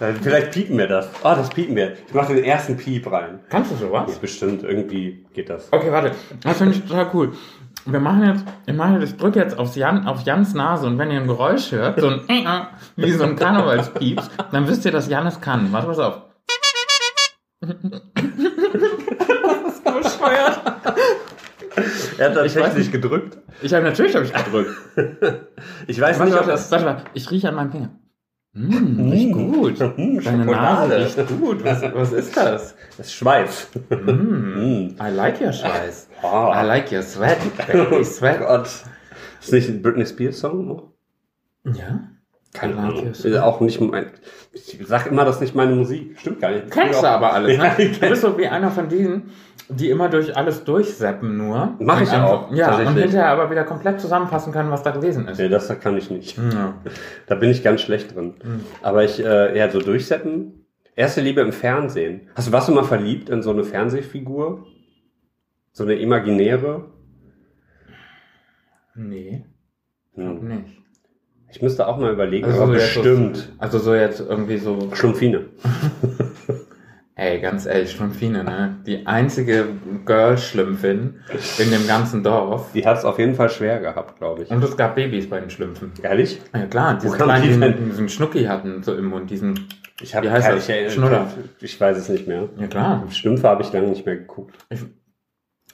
Dann Vielleicht piepen wir das. Ah, das piepen wir. Ich mache den ersten Piep rein. Kannst du sowas? Bestimmt, irgendwie geht das. Okay, warte. Das finde ich total cool. Wir machen jetzt, ich mache jetzt, ich drücke jetzt auf, Jan, auf Jans Nase und wenn ihr ein Geräusch hört, so ein *laughs* wie so ein Karnevalspieps, dann wisst ihr, dass Jan es kann. Warte, pass auf. das ist bescheuert. Er hat Ich tatsächlich nicht. gedrückt. Ich habe natürlich hab ich gedrückt. *laughs* Ich weiß Warte, nicht, ob warte, das. warte mal, ich rieche an meinem Finger. Mmh, riecht gut. Mm, Deine. Nase riecht gut. Was, was ist das? Das ist Schweiß. Mm, Mm. I like your Schweiß. Oh. I like your sweat, baby Oh sweat. *laughs* Gott. Ist nicht ein Britney Spears Song? noch? Ja? Keine Ahnung. Ist auch nicht mein. Ich sag immer, das ist nicht meine Musik. Stimmt gar nicht. Kennst du aber alles, ne? *laughs* Du bist so wie einer von denen, die immer durch alles durchseppen nur. Mach ich auch, Ja, und hinterher aber wieder komplett zusammenfassen können, was da gewesen ist. Nee, das kann ich nicht. Ja. Da bin ich ganz schlecht drin. Mhm. Aber ich, äh, ja, so durchsetzen. Erste Liebe im Fernsehen. Hast du, warst du mal verliebt in so eine Fernsehfigur? So eine imaginäre? Nee, Hm. nicht. Ich müsste auch mal überlegen, Also aber so bestimmt. So, also so jetzt irgendwie so, Schlumpfine. *laughs* ey, ganz ehrlich, Schlumpfine, ne? Die einzige Girl-Schlümpfin in dem ganzen Dorf. Die hat es auf jeden Fall schwer gehabt, glaube ich. Und es gab Babys bei den Schlümpfen. Ehrlich? Ja klar, diese kleinen, die diesen Schnucki hatten, so im Mund, diesen, Ich habe Wie heißt keine, ich, Schnuller. ich weiß es nicht mehr. ja klar, Schlümpfe habe ich lange nicht mehr geguckt.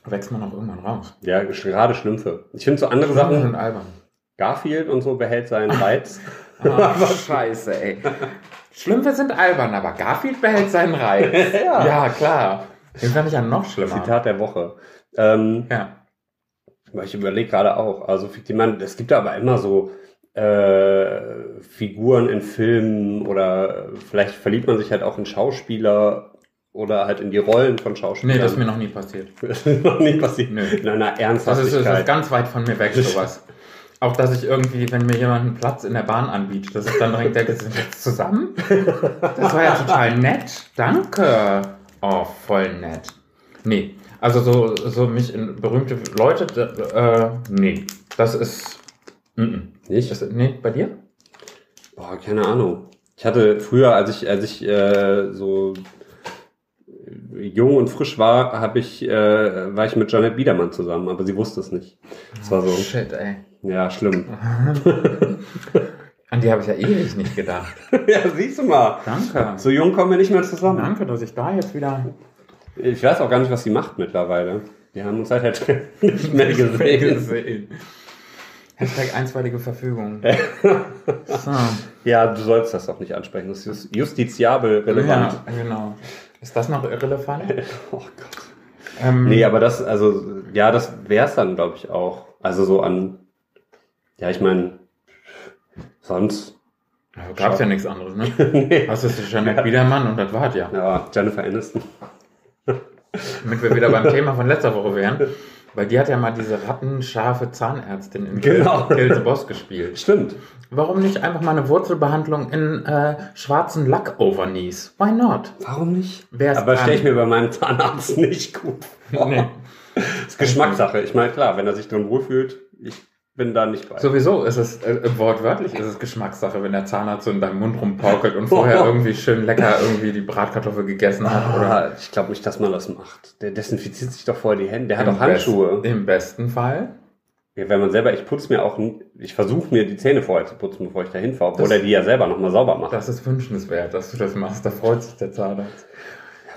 wächst man auch irgendwann raus. Ja, gerade Schlümpfe. Ich finde so andere Schlümpfe Sachen, sind albern. Garfield und so behält seinen Reiz. *laughs* Ah, scheiße, ey. Schlümpfe sind albern, aber Garfield behält seinen Reiz. *laughs* Ja. ja, klar. Den fand ich ja noch schlimmer. Zitat der Woche. Ähm, Ja. ich überlege gerade auch, also ich meine, es gibt aber immer so äh, Figuren in Filmen oder vielleicht verliebt man sich halt auch in Schauspieler oder halt in die Rollen von Schauspielern. Nee, das ist mir noch nie passiert. *laughs* Das ist noch nie passiert. Nö. In einer Das ist, das Ernsthaftigkeit. ist ganz weit von mir weg, sowas. Auch, dass ich irgendwie, wenn mir jemand einen Platz in der Bahn anbietet, dass ich dann direkt denke, sind wir jetzt zusammen? Das war ja total nett. Danke. Oh, voll nett. Nee, also so, so mich in berühmte Leute, äh, nee, das ist, mm -mm. nicht? Das, nee, bei dir? Boah, keine Ahnung. Ich hatte früher, als ich, als ich äh, so jung und frisch war, habe ich, äh, war ich mit Janet Biedermann zusammen, aber sie wusste es nicht. Das war so, Shit, ey. ja, schlimm. *laughs* An die habe ich ja ewig nicht gedacht. *laughs* ja, siehst du mal. Danke. So jung kommen wir nicht mehr zusammen. Danke, dass ich da jetzt wieder Ich weiß auch gar nicht, was sie macht mittlerweile. Wir haben uns seit der Trennung nicht mehr gesehen. gesehen. Hashtag einstweilige Verfügung. *laughs* So. Ja, du sollst das doch nicht ansprechen. Das ist justiziabel relevant. Ja, genau. Ist das noch irrelevant? *laughs* Oh Gott. Ähm, Nee, aber das, also, ja, das wär's dann, glaube ich, auch. Also so an, ja, ich meine, sonst, ja, gab's ja nichts anderes, ne? *laughs* nee. Hast du es Janet Biedermann und das war's ja. Ja, Jennifer Aniston. Damit wir wieder beim Thema von letzter Woche wären. Weil die hat ja mal diese rattenscharfe Zahnärztin in Genau. Kill the Boss gespielt. Stimmt. Warum nicht einfach mal eine Wurzelbehandlung in äh, schwarzen Lack-Overknees? Why not? Warum nicht? Wer's Aber stelle ich mir bei meinem Zahnarzt *laughs* nicht gut vor. Nee. Das ist Geschmackssache. Ich meine, klar, wenn er sich drin wohlfühlt, ich bin da nicht bei. Sowieso ist es, äh, wortwörtlich ist es Geschmackssache, wenn der Zahnarzt so in deinem Mund rumporkelt und vorher *laughs* irgendwie schön lecker irgendwie die Bratkartoffel gegessen hat. Oder Ah, ich glaube nicht, dass man das macht. Der desinfiziert sich doch vorher die Hände. Der hat Im doch Handschuhe. Best, Im besten Fall. Ja, wenn man selber, ich putze mir auch, ich versuche mir die Zähne vorher zu putzen, bevor ich da hinfahre, obwohl Das- er die ja selber nochmal sauber macht. Das ist wünschenswert, dass du das machst. Da freut sich der Zahnarzt.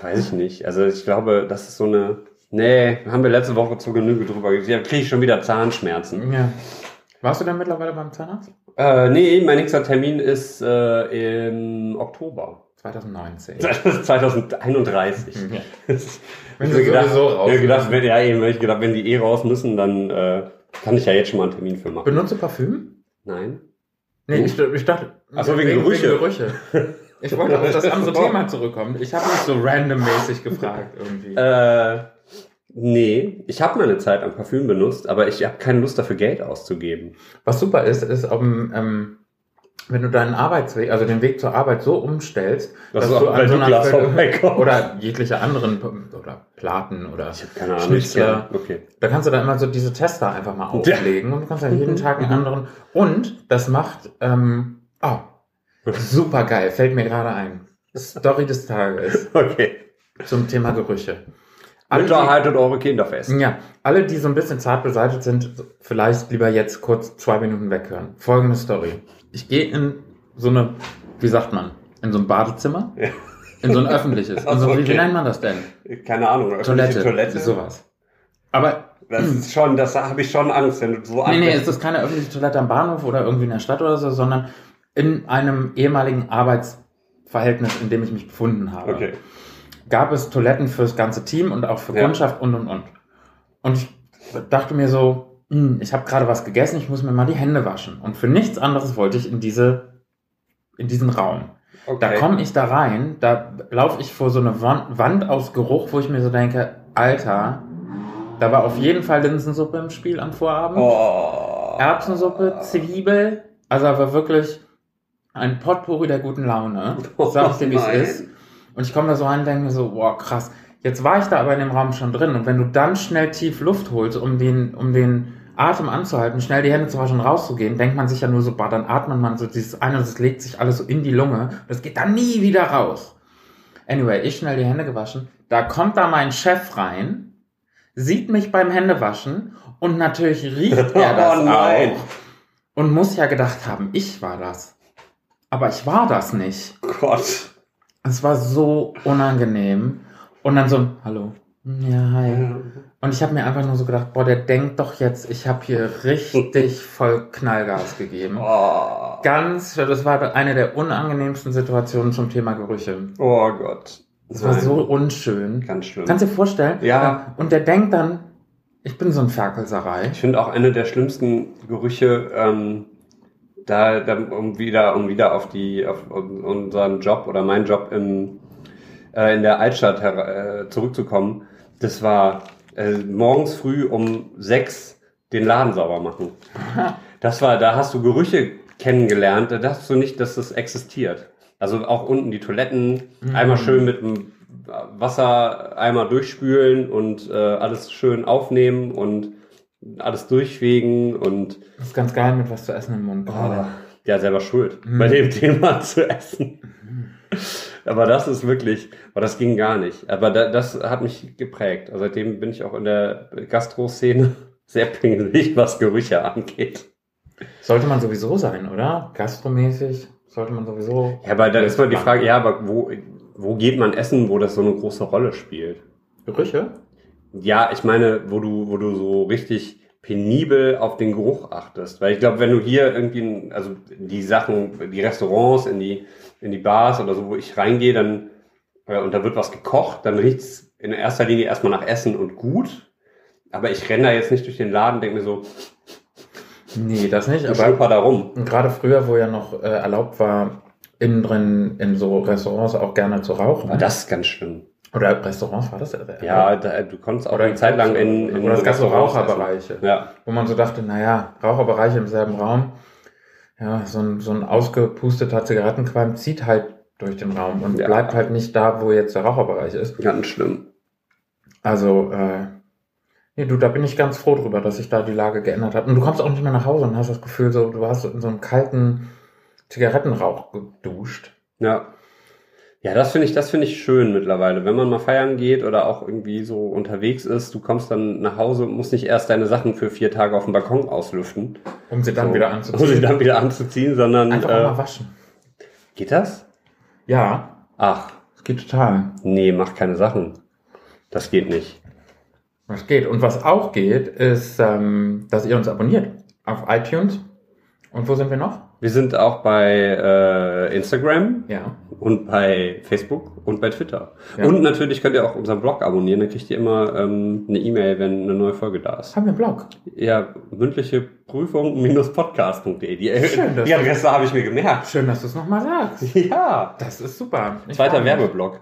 Ja, weiß ich nicht. Also ich glaube, das ist so eine. Nee, haben wir letzte Woche zur Genüge drüber gesehen. Ja, kriege ich schon wieder Zahnschmerzen. Ja. Warst du denn mittlerweile beim Zahnarzt? Äh, nee, mein nächster Termin ist äh, im Oktober. 2019. Das ist 2031. Ja. *laughs* Wenn sie gedacht, sowieso raus gedacht, wenn, ja, eben, ich gedacht, wenn die eh raus müssen, dann äh, kann ich ja jetzt schon mal einen Termin für machen. Benutze Parfüm? Nein. Nee, Hm? ich, ich dachte. Ach so, wegen Gerüche. Gerüche. Ich wollte auf das andere *laughs* Thema zurückkommen. Ich habe nicht so randommäßig gefragt *laughs* irgendwie. Äh, nee, ich habe meine Zeit am Parfüm benutzt, aber ich habe keine Lust dafür Geld auszugeben. Was super ist, ist, um, ähm, wenn du deinen Arbeitsweg, also den Weg zur Arbeit so umstellst, Das dass du an so einer vorbeikommst. oder jegliche anderen oder Platen oder. Schnitzler. Okay. Da kannst du dann immer so diese Tester einfach mal auflegen und du kannst dann jeden Tag einen anderen. Und das macht, ähm, oh, *laughs* super geil, fällt mir gerade ein. Story des Tages Okay. zum Thema Gerüche. Alle, Bitte die, haltet eure Kinder fest. ja, alle, die so ein bisschen zart beseitigt sind, vielleicht lieber jetzt kurz zwei Minuten weghören. Folgende Story. Ich gehe in so eine, wie sagt man, in so ein Badezimmer? Ja. In so ein öffentliches. *laughs* In so, Ach, wie, wie okay. nennt man das denn? Keine Ahnung. Toilette. Toilette. Sowas. Aber Das ist schon, das habe ich schon Angst, wenn du so Nee, nee, es ist keine öffentliche Toilette am Bahnhof oder irgendwie in der Stadt oder so, sondern in einem ehemaligen Arbeitsverhältnis, in dem ich mich befunden habe. Okay. Gab es Toiletten fürs ganze Team und auch für Ja. Kundschaft und und und. Und ich dachte mir so, hm, ich habe gerade was gegessen, ich muss mir mal die Hände waschen. Und für nichts anderes wollte ich in diese in diesen Raum. okay. Da komme ich da rein, da laufe ich vor so eine Wand, aus Geruch, wo ich mir so denke, Alter, da war auf jeden Fall Linsensuppe im Spiel am Vorabend. Oh. Erbsensuppe, Zwiebel. Also er war wirklich ein Potpourri der guten Laune. *laughs* Sag ich dir, wie es ist. Und ich komme da so rein und denke mir so, boah, krass. Jetzt war ich da aber in dem Raum schon drin. Und wenn du dann schnell tief Luft holst, um den, um den Atem anzuhalten, schnell die Hände zu waschen und rauszugehen, denkt man sich ja nur so, boah, dann atmet man so dieses eine, das legt sich alles so in die Lunge. Das geht dann nie wieder raus. Anyway, ich schnell die Hände gewaschen. Da kommt da mein Chef rein, sieht mich beim Händewaschen und natürlich riecht er *laughs* das Oh nein. auch. Und muss ja gedacht haben, ich war das. Aber ich war das nicht. Gott. Es war so unangenehm. Und dann so ein Hallo. Ja, hi. Und ich habe mir einfach nur so gedacht, boah, der denkt doch jetzt, ich habe hier richtig *laughs* voll Knallgas gegeben. Oh. Ganz, das war eine der unangenehmsten Situationen zum Thema Gerüche. oh Gott. Es war Nein. so unschön. Ganz schlimm. Kannst du dir vorstellen? Ja. Und der denkt dann, ich bin so ein Ferkelserei. Ich finde auch eine der schlimmsten Gerüche, ähm, da, da um wieder, um wieder auf die, auf unseren Job oder meinen Job im, äh, in der Altstadt her, äh, zurückzukommen. Das war äh, morgens früh um sechs den Laden sauber machen. *laughs* Das war, da hast du Gerüche kennengelernt, da dachtest du nicht, dass das existiert. Also auch unten die Toiletten, Mhm. einmal schön mit dem Wasser einmal durchspülen und äh, alles schön aufnehmen und alles durchfegen und Das ist ganz geil mit was zu essen im Mund gerade. ja, selber schuld Mhm. bei dem *laughs* Thema zu essen. Aber das ist wirklich, aber das ging gar nicht. Aber da, das hat mich geprägt. Also seitdem bin ich auch in der Gastro-Szene *laughs* sehr pingelig, was Gerüche angeht. Sollte man sowieso sein, oder? Gastromäßig sollte man sowieso. Ja, aber da ist mal die Frage, ja, aber wo, wo geht man essen, wo das so eine große Rolle spielt? Gerüche? Ja, ich meine, wo du, wo du so richtig penibel auf den Geruch achtest. Weil ich glaube, wenn du hier irgendwie, also die Sachen, die Restaurants, in die, in die Bars oder so, wo ich reingehe, dann, äh, und da wird was gekocht, dann riecht's in erster Linie erstmal nach Essen und gut. Aber ich renne da jetzt nicht durch den Laden, denke mir so, Nee, das nicht, ich aber da rum. gerade früher, wo ja noch äh, erlaubt war, innen drin in so Restaurants auch gerne zu rauchen. Aber das ist ganz schlimm. Oder Restaurants war das? Ja, da, du konntest auch Oder eine Zeit lang in, in oder es gab so Raucherbereiche. Ja, wo man so dachte, naja, Raucherbereiche im selben Raum, ja, so ein, so ein ausgepusteter Zigarettenqualm zieht halt durch den Raum und Ja. bleibt halt nicht da, wo jetzt der Raucherbereich ist. ganz schlimm. Also, äh, nee, du, da bin ich ganz froh drüber, dass sich da die Lage geändert hat. Und du kommst auch nicht mehr nach Hause und hast das Gefühl, so, du hast in so einem kalten Zigarettenrauch geduscht. Ja. Ja, das finde ich, das finde ich schön mittlerweile. Wenn man mal feiern geht oder auch irgendwie so unterwegs ist, du kommst dann nach Hause und musst nicht erst deine Sachen für vier Tage auf dem Balkon auslüften, Um sie dann So. wieder um sie anzuziehen. dann wieder anzuziehen, sondern Einfach auch mal äh, waschen. geht das? Ja, Ach, es geht total. nee, mach keine Sachen. Das geht nicht. Was geht. Und was auch geht, ist, ähm, dass ihr uns abonniert auf iTunes. Und wo sind wir noch? Wir sind auch bei äh, Instagram Ja. und bei Facebook und bei Twitter. Ja. Und natürlich könnt ihr auch unseren Blog abonnieren, dann kriegt ihr immer ähm, eine E-Mail, wenn eine neue Folge da ist. Haben wir einen Blog? Ja, mündliche Prüfung podcast.de. Die, Schön, die Adresse habe ich mir gemerkt. Schön, dass du es nochmal sagst. Ja. Das ist super. Ich Zweiter. Werbeblock.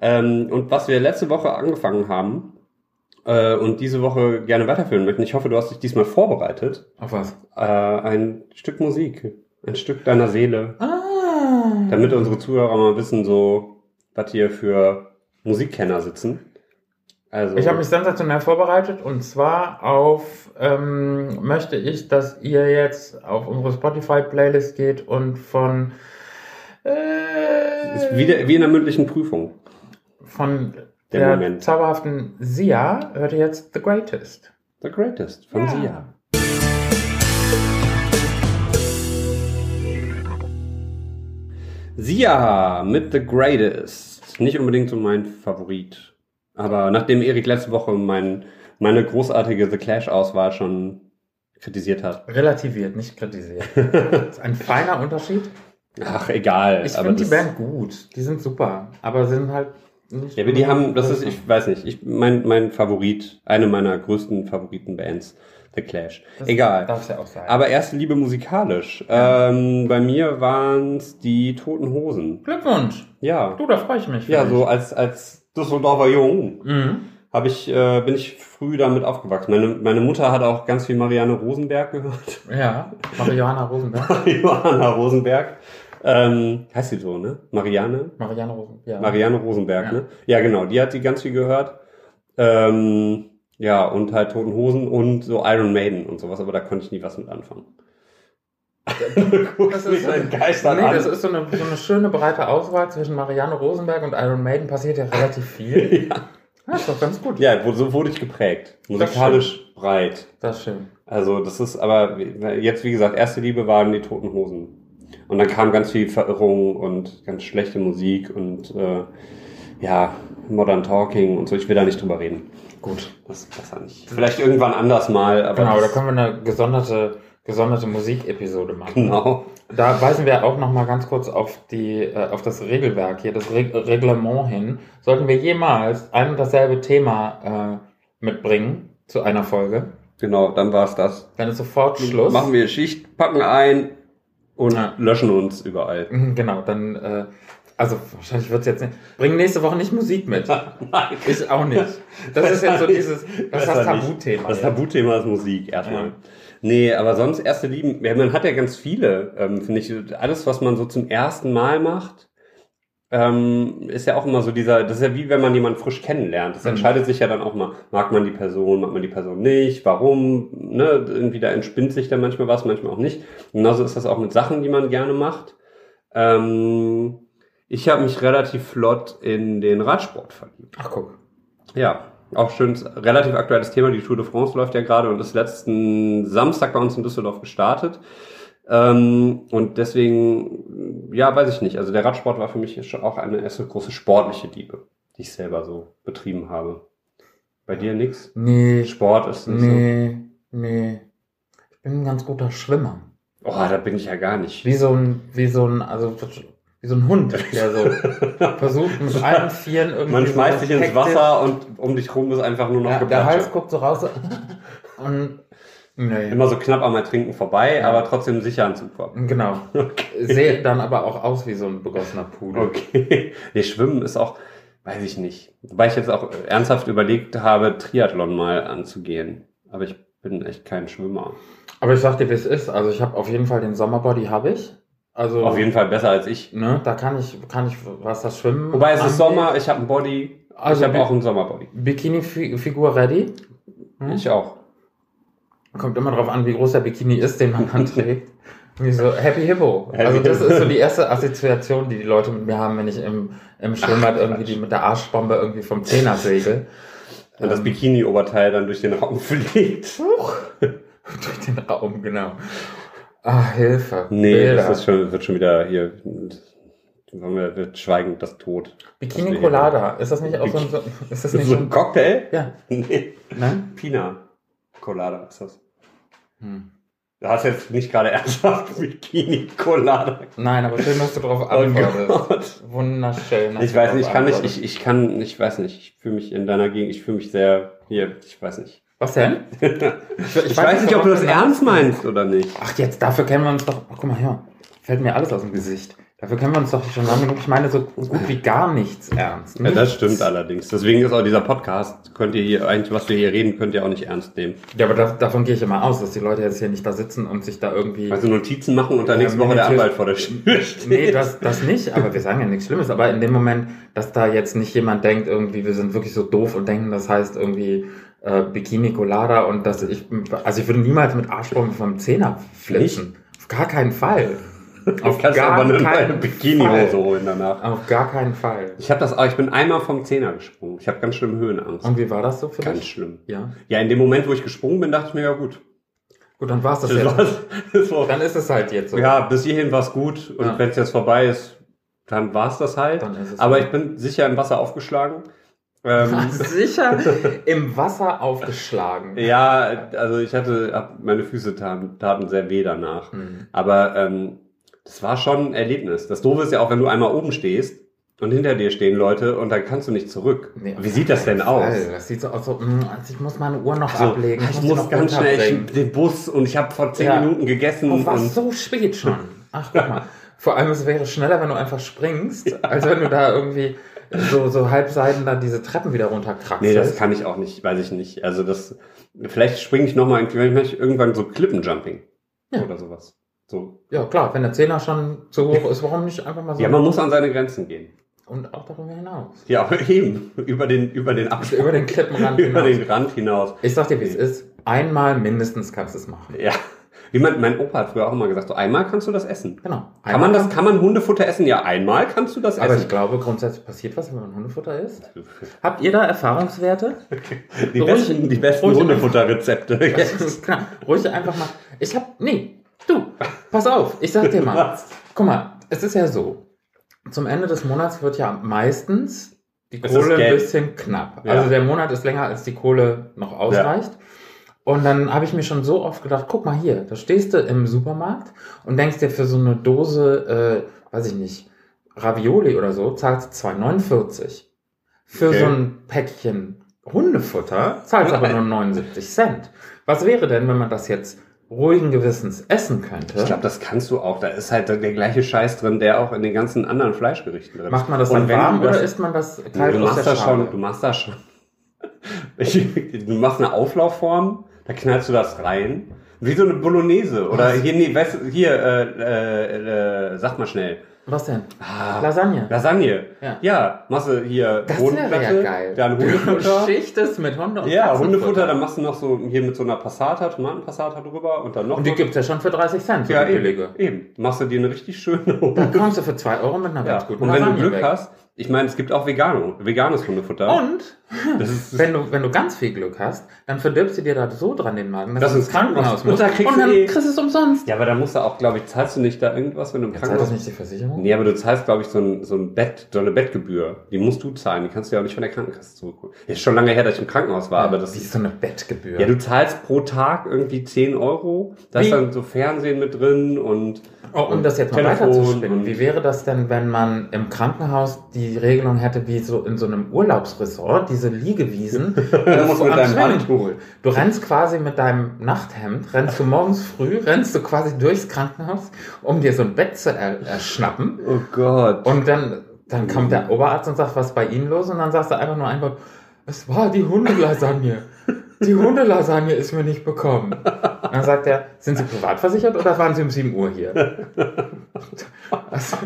Ähm, und was wir letzte Woche angefangen haben äh, und diese Woche gerne weiterführen möchten, ich hoffe, du hast dich diesmal vorbereitet, Auf was? äh, ein Stück Musik, ein Stück deiner Seele, Ah. damit unsere Zuhörer mal wissen, so, was hier für Musikkenner sitzen. Also, Ich habe mich sensationell vorbereitet und zwar auf ähm, möchte ich, dass ihr jetzt auf unsere Spotify-Playlist geht und von äh, wie, der, wie in der mündlichen Prüfung. von Der der, Moment. zauberhaften Sia hört ihr jetzt The Greatest. The Greatest von Ja. Sia. Sia mit The Greatest. Nicht unbedingt so mein Favorit. Aber nachdem Erik letzte Woche mein, meine großartige The Clash-Auswahl schon kritisiert hat. Relativiert, nicht kritisiert. Das *laughs* ist ein feiner Unterschied. Ach, egal. Ich finde die Band gut. Die sind super. Aber sind halt nicht. Ja, aber die haben, das ist, ich weiß nicht, ich, mein, mein Favorit, eine meiner größten Favoritenbands, The Clash. Das Egal. Darf ja auch sein. Aber erste Liebe musikalisch. Ähm, bei mir waren's die Toten Hosen. Glückwunsch. Ja. Du, da freue ich mich. Ja, so als, als Düsseldorfer Jung Mhm. hab ich, äh, bin ich früh damit aufgewachsen. Meine, meine Mutter hat auch ganz viel Marianne Rosenberg gehört. Ja, Mariana Rosenberg. *laughs* Johanna Rosenberg. Ähm, heißt sie so, ne? Marianne? Marianne Rosenberg. Ja. Marianne Rosenberg, Ja. ne? Ja, genau, die hat die ganz viel gehört. Ähm, ja, und halt Toten Hosen und so Iron Maiden und sowas, aber da konnte ich nie was mit anfangen. Das *laughs* ist, so geistern nee, an. das ist so eine, so eine schöne breite Auswahl zwischen Marianne Rosenberg und Iron Maiden passiert ja relativ viel. *laughs* ja. Ja, ist doch ganz gut. ja, so wurde ich geprägt. Musikalisch breit. Das ist schön. Also das ist aber jetzt, wie gesagt, erste Liebe waren die Toten Hosen. Und dann kam ganz viel Verirrung und ganz schlechte Musik und äh, ja, Modern Talking und so. Ich will da nicht drüber reden. Gut. Das besser nicht. Vielleicht irgendwann anders mal, aber Genau, da können wir eine gesonderte, gesonderte Musikepisode machen. genau. Da weisen wir auch noch mal ganz kurz auf die, äh, auf das Regelwerk hier, das Reg Reglement hin. Sollten wir jemals ein und dasselbe Thema äh, mitbringen zu einer Folge, Genau, dann war's das. dann ist sofort Schluss. Machen wir Schicht, packen ein und Ja. löschen uns überall. Mhm, Genau, dann, äh, also wahrscheinlich wird's jetzt nicht. Bring nächste Woche nicht Musik mit. *laughs* Nein. Ich auch nicht. Das ist jetzt so dieses, das ist das. Tabuthema. Das. Tabuthema ist Musik erstmal. Ja. Nee, aber sonst erste Lieben, ja, man hat ja ganz viele, ähm, finde ich, alles, was man so zum ersten Mal macht, ähm, ist ja auch immer so dieser, das ist ja wie wenn man jemanden frisch kennenlernt. Das Mhm. entscheidet sich ja dann auch mal, mag man die Person, mag man die Person nicht, warum, ne, irgendwie da entspinnt sich dann manchmal was, manchmal auch nicht. Genauso ist das auch mit Sachen, die man gerne macht. Ähm, Ich habe mich relativ flott in den Radsport verliebt. Ach, guck. Ja, auch schön, relativ aktuelles Thema. Die Tour de France läuft ja gerade und ist letzten Samstag bei uns in Düsseldorf gestartet. Ähm, und deswegen, ja, weiß ich nicht. Also der Radsport war für mich schon auch eine erste große sportliche Liebe, die ich selber so betrieben habe. Bei dir nix? Nee. Sport ist nicht Nee, nee. Ich bin ein ganz guter Schwimmer. so. Oh, da bin ich ja gar nicht. Wie so ein, wie so ein, also wie so ein Hund, der so *laughs* versucht mit allen Vieren irgendwie. Man so schmeißt dich ins Wasser und um dich rum ist einfach nur noch Ja, der. Hals guckt so raus so, und nee. Immer so knapp am Ertrinken vorbei, Ja. aber trotzdem sicher ans Ufer. Genau. *laughs* Sehe dann aber auch aus wie so ein begossener Pudel. Okay. Nee, Schwimmen ist auch, weiß ich nicht. Wobei ich jetzt auch ernsthaft überlegt habe, Triathlon mal anzugehen. Aber ich bin echt kein Schwimmer. Aber ich sag dir, wie es ist. Also ich habe auf jeden Fall den Sommerbody habe ich. Also Auf jeden Fall besser als ich. ne, da kann ich, kann ich, was das Schwimmen. Wobei es ist Sommer, ich habe einen Body. Also ich habe auch einen Sommerbody. Bikini-Figur ready. Hm? Ich auch. Kommt immer drauf an, wie groß der Bikini ist, den man dann trägt. *laughs* Wie so Happy Hippo. Happy also das ist so die erste Assoziation, die die Leute mit mir haben, wenn ich im, im Schwimmbad irgendwie die mit der Arschbombe irgendwie vom Zehner segel. Und das Ähm, Bikini-Oberteil dann durch den Raum *laughs* fliegt. Durch den Raum, genau. Ah, Hilfe. Nee, Bilder. das ist schon, wird schon wieder hier. Wir, wird schweigend das Tod. Bikini Colada. Ist das nicht auch so ein, so- ist das *laughs* nicht so ein Cocktail? ja, Nee. ne? Pina Colada ist das. Hm. Du hast jetzt nicht gerade *laughs* ernsthaft Bikini Colada. Nein, aber schön, dass du darauf Oh antwortest. Gott. Wunderschön. Ich weiß nicht, ich kann nicht, ich, ich kann, ich weiß nicht, ich fühle mich in deiner Gegend, ich fühle mich sehr, hier, ich weiß nicht. Was denn? Ich, weiß nicht, ob du das ernst meinst oder nicht. Ach, jetzt, dafür kennen wir uns doch. Ach, guck mal her. Fällt mir alles aus dem Gesicht. Dafür kennen wir uns doch schon lange genug. Ich meine so gut wie gar nichts ernst. Ja, das Nichts. stimmt allerdings. Deswegen ist auch dieser Podcast, könnt ihr hier, eigentlich, was wir hier reden, könnt ihr auch nicht ernst nehmen. Ja, aber da, davon gehe ich immer aus, dass die Leute jetzt hier nicht da sitzen und sich da irgendwie. Also Notizen machen und dann nächste Woche der natürlich. Anwalt *laughs* vor der Tür steht. Nee, das, das nicht, aber wir sagen ja nichts Schlimmes. Aber in dem Moment, dass da jetzt nicht jemand denkt, irgendwie, wir sind wirklich so doof und denken, das heißt irgendwie äh, Bikini Colada und dass ich, also ich würde niemals mit Arschbomben vom Zehner flitzen. Auf gar keinen Fall. *laughs* Auf gar keinen eine Bikini-Hose Fall. holen danach. Auf gar keinen Fall. Ich habe das auch, ich bin einmal vom Zehner gesprungen. Ich habe ganz schlimm Höhenangst. Und wie war das so für Ganz dich? schlimm. Ja. Ja, in dem Moment, wo ich gesprungen bin, dachte ich mir, ja gut. Gut, dann war's das Das jetzt. war's. *laughs* Das war, Dann ist es halt jetzt so. ja, bis hierhin war's gut. Und Ja. wenn es jetzt vorbei ist, dann war's das halt. Dann ist es Aber so. ich bin sicher im Wasser aufgeschlagen. Ähm, Sicher *laughs* im Wasser aufgeschlagen. ja, also ich hatte, meine Füße taten, taten sehr weh danach. Hm. Aber ähm, das war schon ein Erlebnis. Das Doofe ist ja auch, wenn du einmal oben stehst und hinter dir stehen Leute und dann kannst du nicht zurück. Nee, Wie sieht das denn aus? Das sieht so aus, so, mh, also ich muss meine Uhr noch So, ablegen. ich sie muss noch ganz schnell ich, den Bus und ich habe vor zehn Ja. Minuten gegessen Oh, was und so spät schon. Ach, guck mal. *laughs* Vor allem, es wäre schneller, wenn du einfach springst, als wenn du da irgendwie so, so halbseiden da diese Treppen wieder runterkraxelst. Nee, das kann ich auch nicht, weiß ich nicht. Also das, vielleicht springe ich nochmal irgendwie, irgendwann so Klippenjumping Ja. oder sowas. So. Ja, klar, wenn der Zehner schon zu hoch ist, warum nicht einfach mal so? Ja, man muss an seine Grenzen gehen. und auch darüber hinaus. Ja, aber eben, über den, über den Abstand, Über den Klippenrand *laughs* über hinaus. den Rand hinaus. Ich sag dir, wie es ist. Einmal mindestens kannst du es machen. Ja. Wie man, mein Opa hat früher auch immer gesagt, so einmal kannst du das essen. Genau. Kann man das, kann man Hundefutter essen? Ja, einmal kannst du das Aber ich essen. glaube, grundsätzlich passiert was, wenn man Hundefutter isst. *laughs* Habt ihr da Erfahrungswerte? Die Ruhig- besten, die besten Hundefutterrezepte. *laughs* genau. Ruhig einfach mal. Ich hab. Nee, du, pass auf, ich sag dir mal. Was? Guck mal, es ist ja so. Zum Ende des Monats wird ja meistens die Kohle ein bisschen knapp. Ja. Also der Monat ist länger, als die Kohle noch ausreicht. Und dann habe ich mir schon so oft gedacht, guck mal hier, da stehst du im Supermarkt und denkst dir für so eine Dose, äh, weiß ich nicht, Ravioli oder so, zahlst du 2,49. Für Okay. so ein Päckchen Hundefutter zahlst du aber nur 79 Cent. Was wäre denn, wenn man das jetzt ruhigen Gewissens essen könnte? Ich glaube, das kannst du auch. Da ist halt der gleiche Scheiß drin, der auch in den ganzen anderen Fleischgerichten drin ist. Macht man das dann warm das- oder isst man das kalt du machst das schon, du machst das schon. du machst eine Auflaufform, da knallst du das rein. Wie so eine Bolognese. Oder Was? hier, nee, weißt du, hier, äh, äh, äh, sag mal schnell. Was denn? Ah, Lasagne. Lasagne. Ja. Ja, machst du hier Das wäre ja Bodenplatte, geil. dann Du Hundefutter. schichtest mit Hunde und Ja. Hundefutter, dann machst du noch so hier mit so einer Passata, Tomatenpassata drüber und dann noch Und die was. gibt's ja schon für 30 Cent, ja, die eben, billige. eben. Machst du dir eine richtig schöne Hunde. kommst du für 2 Euro mit einer Ja. ganz guten Und wenn du Lasagne Glück weg. hast, ich meine, es gibt auch Vegano, veganes Hundefutter. Und Das ist, wenn du, wenn du ganz viel Glück hast, dann verdirbst du dir da so dran den Magen, dass Das du ist ins Krankenhaus Krankenhaus. musst. Und kriegst und dann eh- kriegst du es umsonst. ja, aber da musst du auch, glaube ich, zahlst du nicht da irgendwas, wenn du im Zahlt das Krankenhaus nicht die Versicherung? Nee, aber du zahlst, glaube ich, so ein, so ein Bett, so eine Bettgebühr. Die musst du zahlen. Die kannst du ja auch nicht von der Krankenkasse zurückholen. Ist schon lange her, dass ich im Krankenhaus war, aber das Wie ist. ist so eine Bettgebühr? Ja, du zahlst pro Tag irgendwie 10 Euro. Da Wie? ist dann so Fernsehen mit drin und. Oh, um das jetzt mal weiterzuspinnen, wie wäre das denn, wenn man im Krankenhaus die Regelung hätte, wie so in so einem Urlaubsresort, diese Liegewiesen, *laughs* Du musst mit deinem Swimmingpool. Du rennst quasi mit deinem Nachthemd, rennst du morgens früh, rennst du quasi durchs Krankenhaus, um dir so ein Bett zu er erschnappen. Oh Gott. Und dann, dann kommt der Oberarzt und sagt, was ist bei Ihnen los? Und dann sagst du einfach nur ein Wort, es war die Hundelasagne. Die Hundelasagne ist mir nicht bekommen. Und dann sagt er, sind Sie privat versichert oder waren Sie um 7 Uhr hier? Also,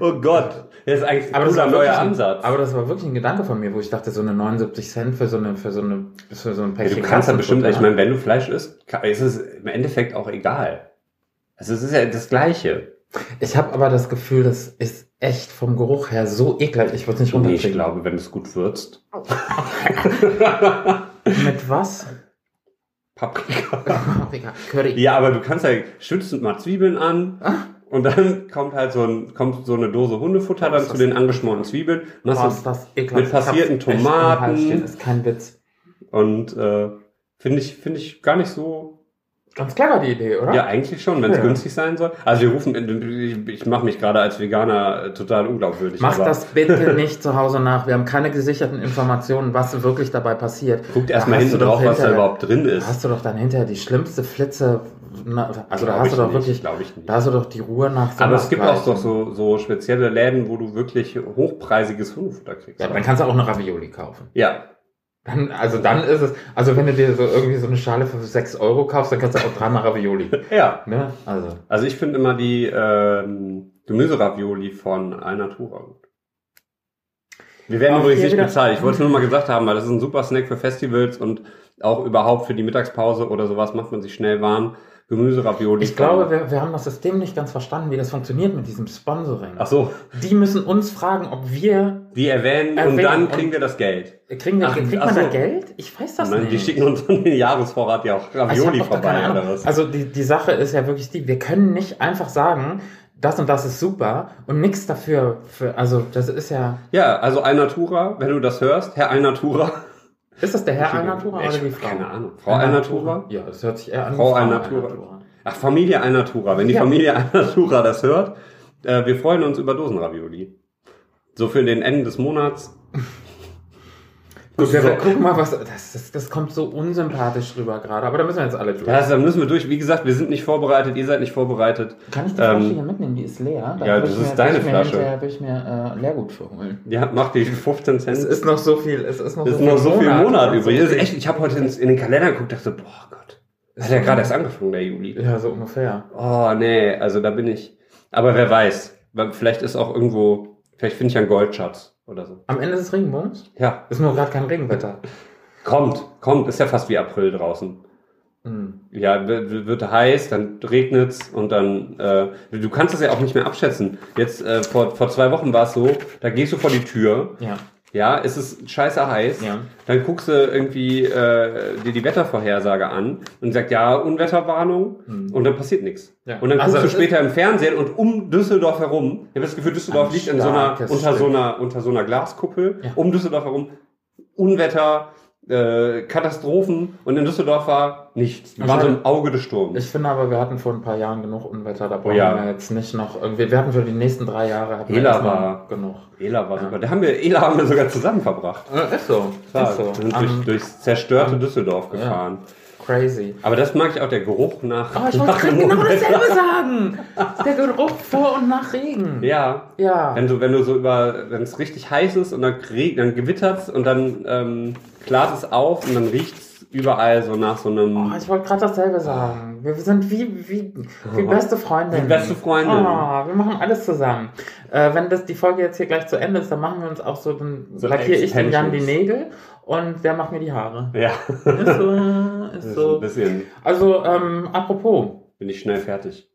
Oh Gott. Das ist eigentlich aber, ein das war cooler neuer ein, Ansatz. aber das war wirklich ein Gedanke von mir, wo ich dachte, so eine 79 Cent für so eine, für so eine, für so ein ja, Päckchen du kannst ja bestimmt, ich meine, wenn du Fleisch isst, ist es im Endeffekt auch egal. Also es ist ja das Gleiche. Ich habe aber das Gefühl, das ist echt vom Geruch her so ekelhaft. Ich würde es nicht Nee, runterkriegen. ich glaube, wenn du es gut würzt. *laughs* Mit was? Paprika. Paprika, Curry. Ja, aber du kannst ja schützend mal Zwiebeln an. Ah. Und dann kommt halt so, ein, kommt so eine Dose Hundefutter dann Was zu den angeschmorten Zwiebeln. Du- ist das mit passierten Tomaten. stehen, Ist kein Witz. Und äh, finde ich, finde ich gar nicht so. Ganz clever die Idee, oder? Ja, eigentlich schon, wenn es Ja. günstig sein soll. Also wir rufen, ich, mache mich gerade als Veganer äh, total unglaubwürdig. Mach aber das bitte *laughs* nicht zu Hause nach. Wir haben keine gesicherten Informationen, was wirklich dabei passiert. Guckt erstmal hinten drauf, was da überhaupt drin ist. hast du doch dann hinterher die schlimmste Flitze. na, Also da hast du doch nicht, wirklich, Glaube ich nicht. da hast du doch die Ruhe nach Aber es gibt auch doch so, so spezielle Läden, wo du wirklich hochpreisiges Hundefutter kriegst. Ja, dann kannst du auch eine Ravioli kaufen. ja. Dann, also dann ist es, also wenn du dir so irgendwie so eine Schale für 6 Euro kaufst, dann kannst du auch dreimal Ravioli. *laughs* ja. Ne? Also. Also ich finde immer die ähm, Gemüseravioli von Alnatura gut. Wir werden Auch übrigens nicht wieder- bezahlt. Ich wollte es nur mal gesagt haben, weil das ist ein super Snack für Festivals und auch überhaupt für die Mittagspause oder sowas macht man sich schnell warm. Gemüseravioli. Ich glaube, wir, wir haben das System nicht ganz verstanden, wie das funktioniert mit diesem Sponsoring. Ach so, Die müssen uns fragen, ob wir die erwähnen und Erwähnen dann und- kriegen wir das Geld. kriegen wir, Ach, kriegt ach man da so. Geld? Ich weiß das Nein, nicht. die schicken uns *laughs* dann den Jahresvorrat ja auch Also Ravioli da vorbei oder was. Also die, die Sache ist ja wirklich die, wir können nicht einfach sagen, das und das ist super und nichts dafür, für, also das ist ja, ja, also Alnatura, wenn du das hörst, Herr Alnatura. Ist das der Herr Alnatura oder die Frau? keine Ahnung. Frau Alnatura? Ja, das hört sich eher an Frau Alnatura. Ach, Familie Alnatura. Wenn die Ja. Familie *laughs* Alnatura das hört, äh, wir freuen uns über Dosenravioli. So für den Ende des Monats. Gut, wir, So. gucken mal, was, das, das, das kommt so unsympathisch rüber gerade, aber da müssen wir jetzt alle durch. Ja, da müssen wir durch. Wie gesagt, wir sind nicht vorbereitet, ihr seid nicht vorbereitet. Kann ich die Ähm, Flasche hier mitnehmen? Die ist leer. Dann ja, das ist mir, deine Flasche. hinterher- will ich mir äh, Leergut für holen. Ja, macht die 15 Cent. Es ist noch so viel, es ist noch ist so noch so viel Monat und übrig. so ist echt, ich habe heute ins, in den Kalender geguckt dachte, boah Gott. Das hat ja gerade erst angefangen, der Juli. Ja, so ungefähr. Oh, nee, also da bin ich. Aber wer weiß. Vielleicht ist auch irgendwo, vielleicht finde ich einen Goldschatz oder so. Am Ende des Regenbogens Ja, ist nur gerade kein Regenwetter. kommt, kommt. Ist ja fast wie April draußen. Hm. Ja, wird, wird heiß, dann regnet's und dann, äh, du kannst es ja auch nicht mehr abschätzen. Jetzt, äh, vor, vor zwei Wochen war es so, da gehst du vor die Tür, Ja, ja, es ist scheiße heiß, ja. dann guckst du irgendwie äh, dir die Wettervorhersage an und sagt, ja, Unwetterwarnung Hm. und dann passiert nichts. Ja. Und dann Also guckst du es später im Fernsehen und um Düsseldorf herum, ich habe das Gefühl, Düsseldorf liegt in so einer, unter so einer, unter so einer Glaskuppel, Ja. um Düsseldorf herum, Unwetter, äh, Katastrophen und in Düsseldorf war nichts. Wir waren so im Auge des Sturms. Ich finde aber, wir hatten vor ein paar Jahren genug Unwetter. Da brauchen Oh ja. wir jetzt nicht noch irgendwie. Wir hatten für die nächsten drei Jahre hatten erstmal war- genug. Ela war Ja. super. Da haben wir, Ela haben wir sogar zusammen verbracht. Äh, ist so. Klar, ist so. wir sind Am- durch, durchs zerstörte am- Düsseldorf gefahren. Crazy. Aber das mag ich auch, der Geruch nach. Oh, ich wollte genau dasselbe *laughs* sagen. Der Geruch vor und nach Regen. Ja. Ja. Wenn du, wenn du so über, wenn es richtig heiß ist und dann, dann gewittert's und dann ähm, klart es auf und dann riecht's überall so nach so einem. Oh, ich wollte gerade dasselbe sagen. Wir sind wie, wie, wie *laughs* beste Freunde. Wie beste Freundinnen. Oh, wir machen alles zusammen. Äh, wenn das die Folge jetzt hier gleich zu Ende ist, dann machen wir uns auch so, dann So lackiere ich dem Jan die. Nägel und der macht mir die Haare. ja, Ist so, das *laughs* ist ist ein so. bisschen. Also, ähm, apropos, Bin ich schnell fertig.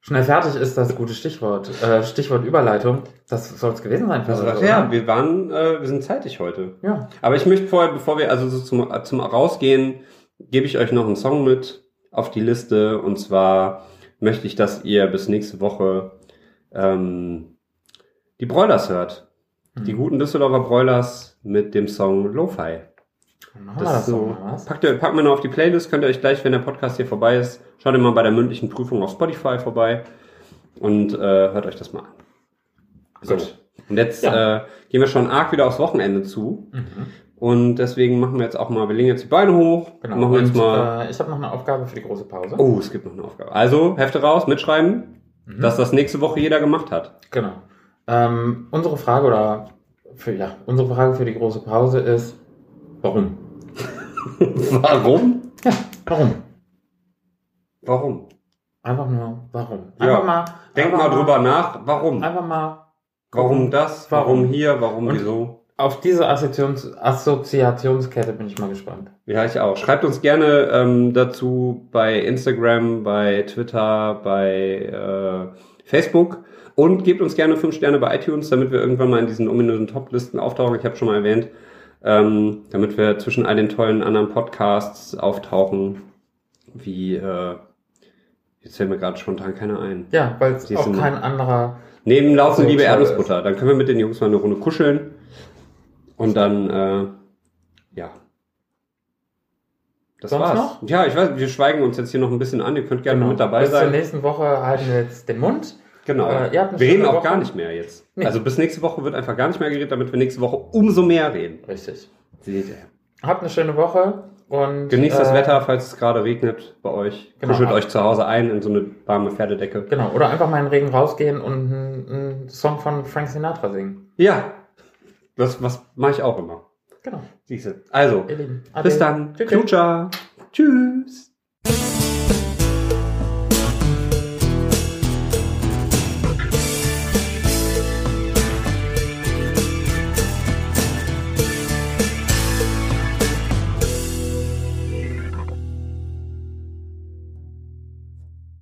schnell fertig ist das gute Stichwort. Äh, Stichwort Überleitung. Das soll es gewesen sein für heute, ja, wir waren, äh, wir sind zeitig heute. Ja. Aber ich möchte vorher, bevor wir also so zum, zum Rausgehen, gebe ich euch noch einen Song mit auf die Liste. Und zwar möchte ich, dass ihr bis nächste Woche ähm, die Broilers hört. Die Mhm. guten Düsseldorfer Broilers mit dem Song Lo-Fi. Das so. Packt, ihr, packt mal noch auf die Playlist, könnt ihr euch gleich, wenn der Podcast hier vorbei ist, schaut ihr mal bei der mündlichen Prüfung auf Spotify vorbei und äh, hört euch das mal an. So. Gut. Und jetzt Ja. äh, gehen wir schon arg wieder aufs Wochenende zu. Mhm. Und deswegen machen wir jetzt auch mal, wir legen jetzt die Beine hoch. Genau. Machen wir jetzt mal. äh, ich habe noch eine Aufgabe für die große Pause. Oh, es gibt noch eine Aufgabe. Also, Hefte raus, mitschreiben, Mhm. dass das nächste Woche jeder gemacht hat. Genau. Ähm, unsere Frage oder für, ja, unsere Frage für die große Pause ist, warum? *laughs* Warum? Ja, warum? Warum? Einfach nur, warum? Ja. Einfach mal. Denk mal drüber nach. Warum? Einfach mal Warum das? Warum? Warum hier? Warum Und- wieso? auf diese Assoziations Assoziationskette bin ich mal gespannt. Ja, ich auch. Schreibt uns gerne ähm, dazu bei Instagram, bei Twitter, bei äh, Facebook und gebt uns gerne fünf Sterne bei iTunes, damit wir irgendwann mal in diesen ominösen Top-Listen auftauchen. Ich habe schon mal erwähnt, ähm, damit wir zwischen all den tollen anderen Podcasts auftauchen, wie äh, jetzt fällt mir gerade spontan keiner ein. Ja, weil es auch kein anderer. Neben Laufen, liebe Erdnussbutter. Dann können wir mit den Jungs mal eine Runde kuscheln und dann äh, ja. Das Sonst war's. noch? Ja, ich weiß, wir schweigen uns jetzt hier noch ein bisschen an. Ihr könnt gerne Genau. mit dabei Bis zur sein. nächsten Woche halten wir jetzt den Mund. Genau. Äh, eine wir reden auch gar nicht mehr jetzt. Nee. Also bis nächste Woche wird einfach gar nicht mehr geredet, damit wir nächste Woche umso mehr reden. Richtig. Seht ihr. Habt eine schöne Woche und Genießt das äh, Wetter, falls es gerade regnet bei euch. Genau. Kuschelt euch zu Hause ein in so eine warme Pferdedecke. Genau, oder einfach mal in den Regen rausgehen und einen, einen Song von Frank Sinatra singen. Ja. Das was mache ich auch immer. Genau. Siehste. Also, Ihr Lieben. bis dann. Tschüss. Tschüss.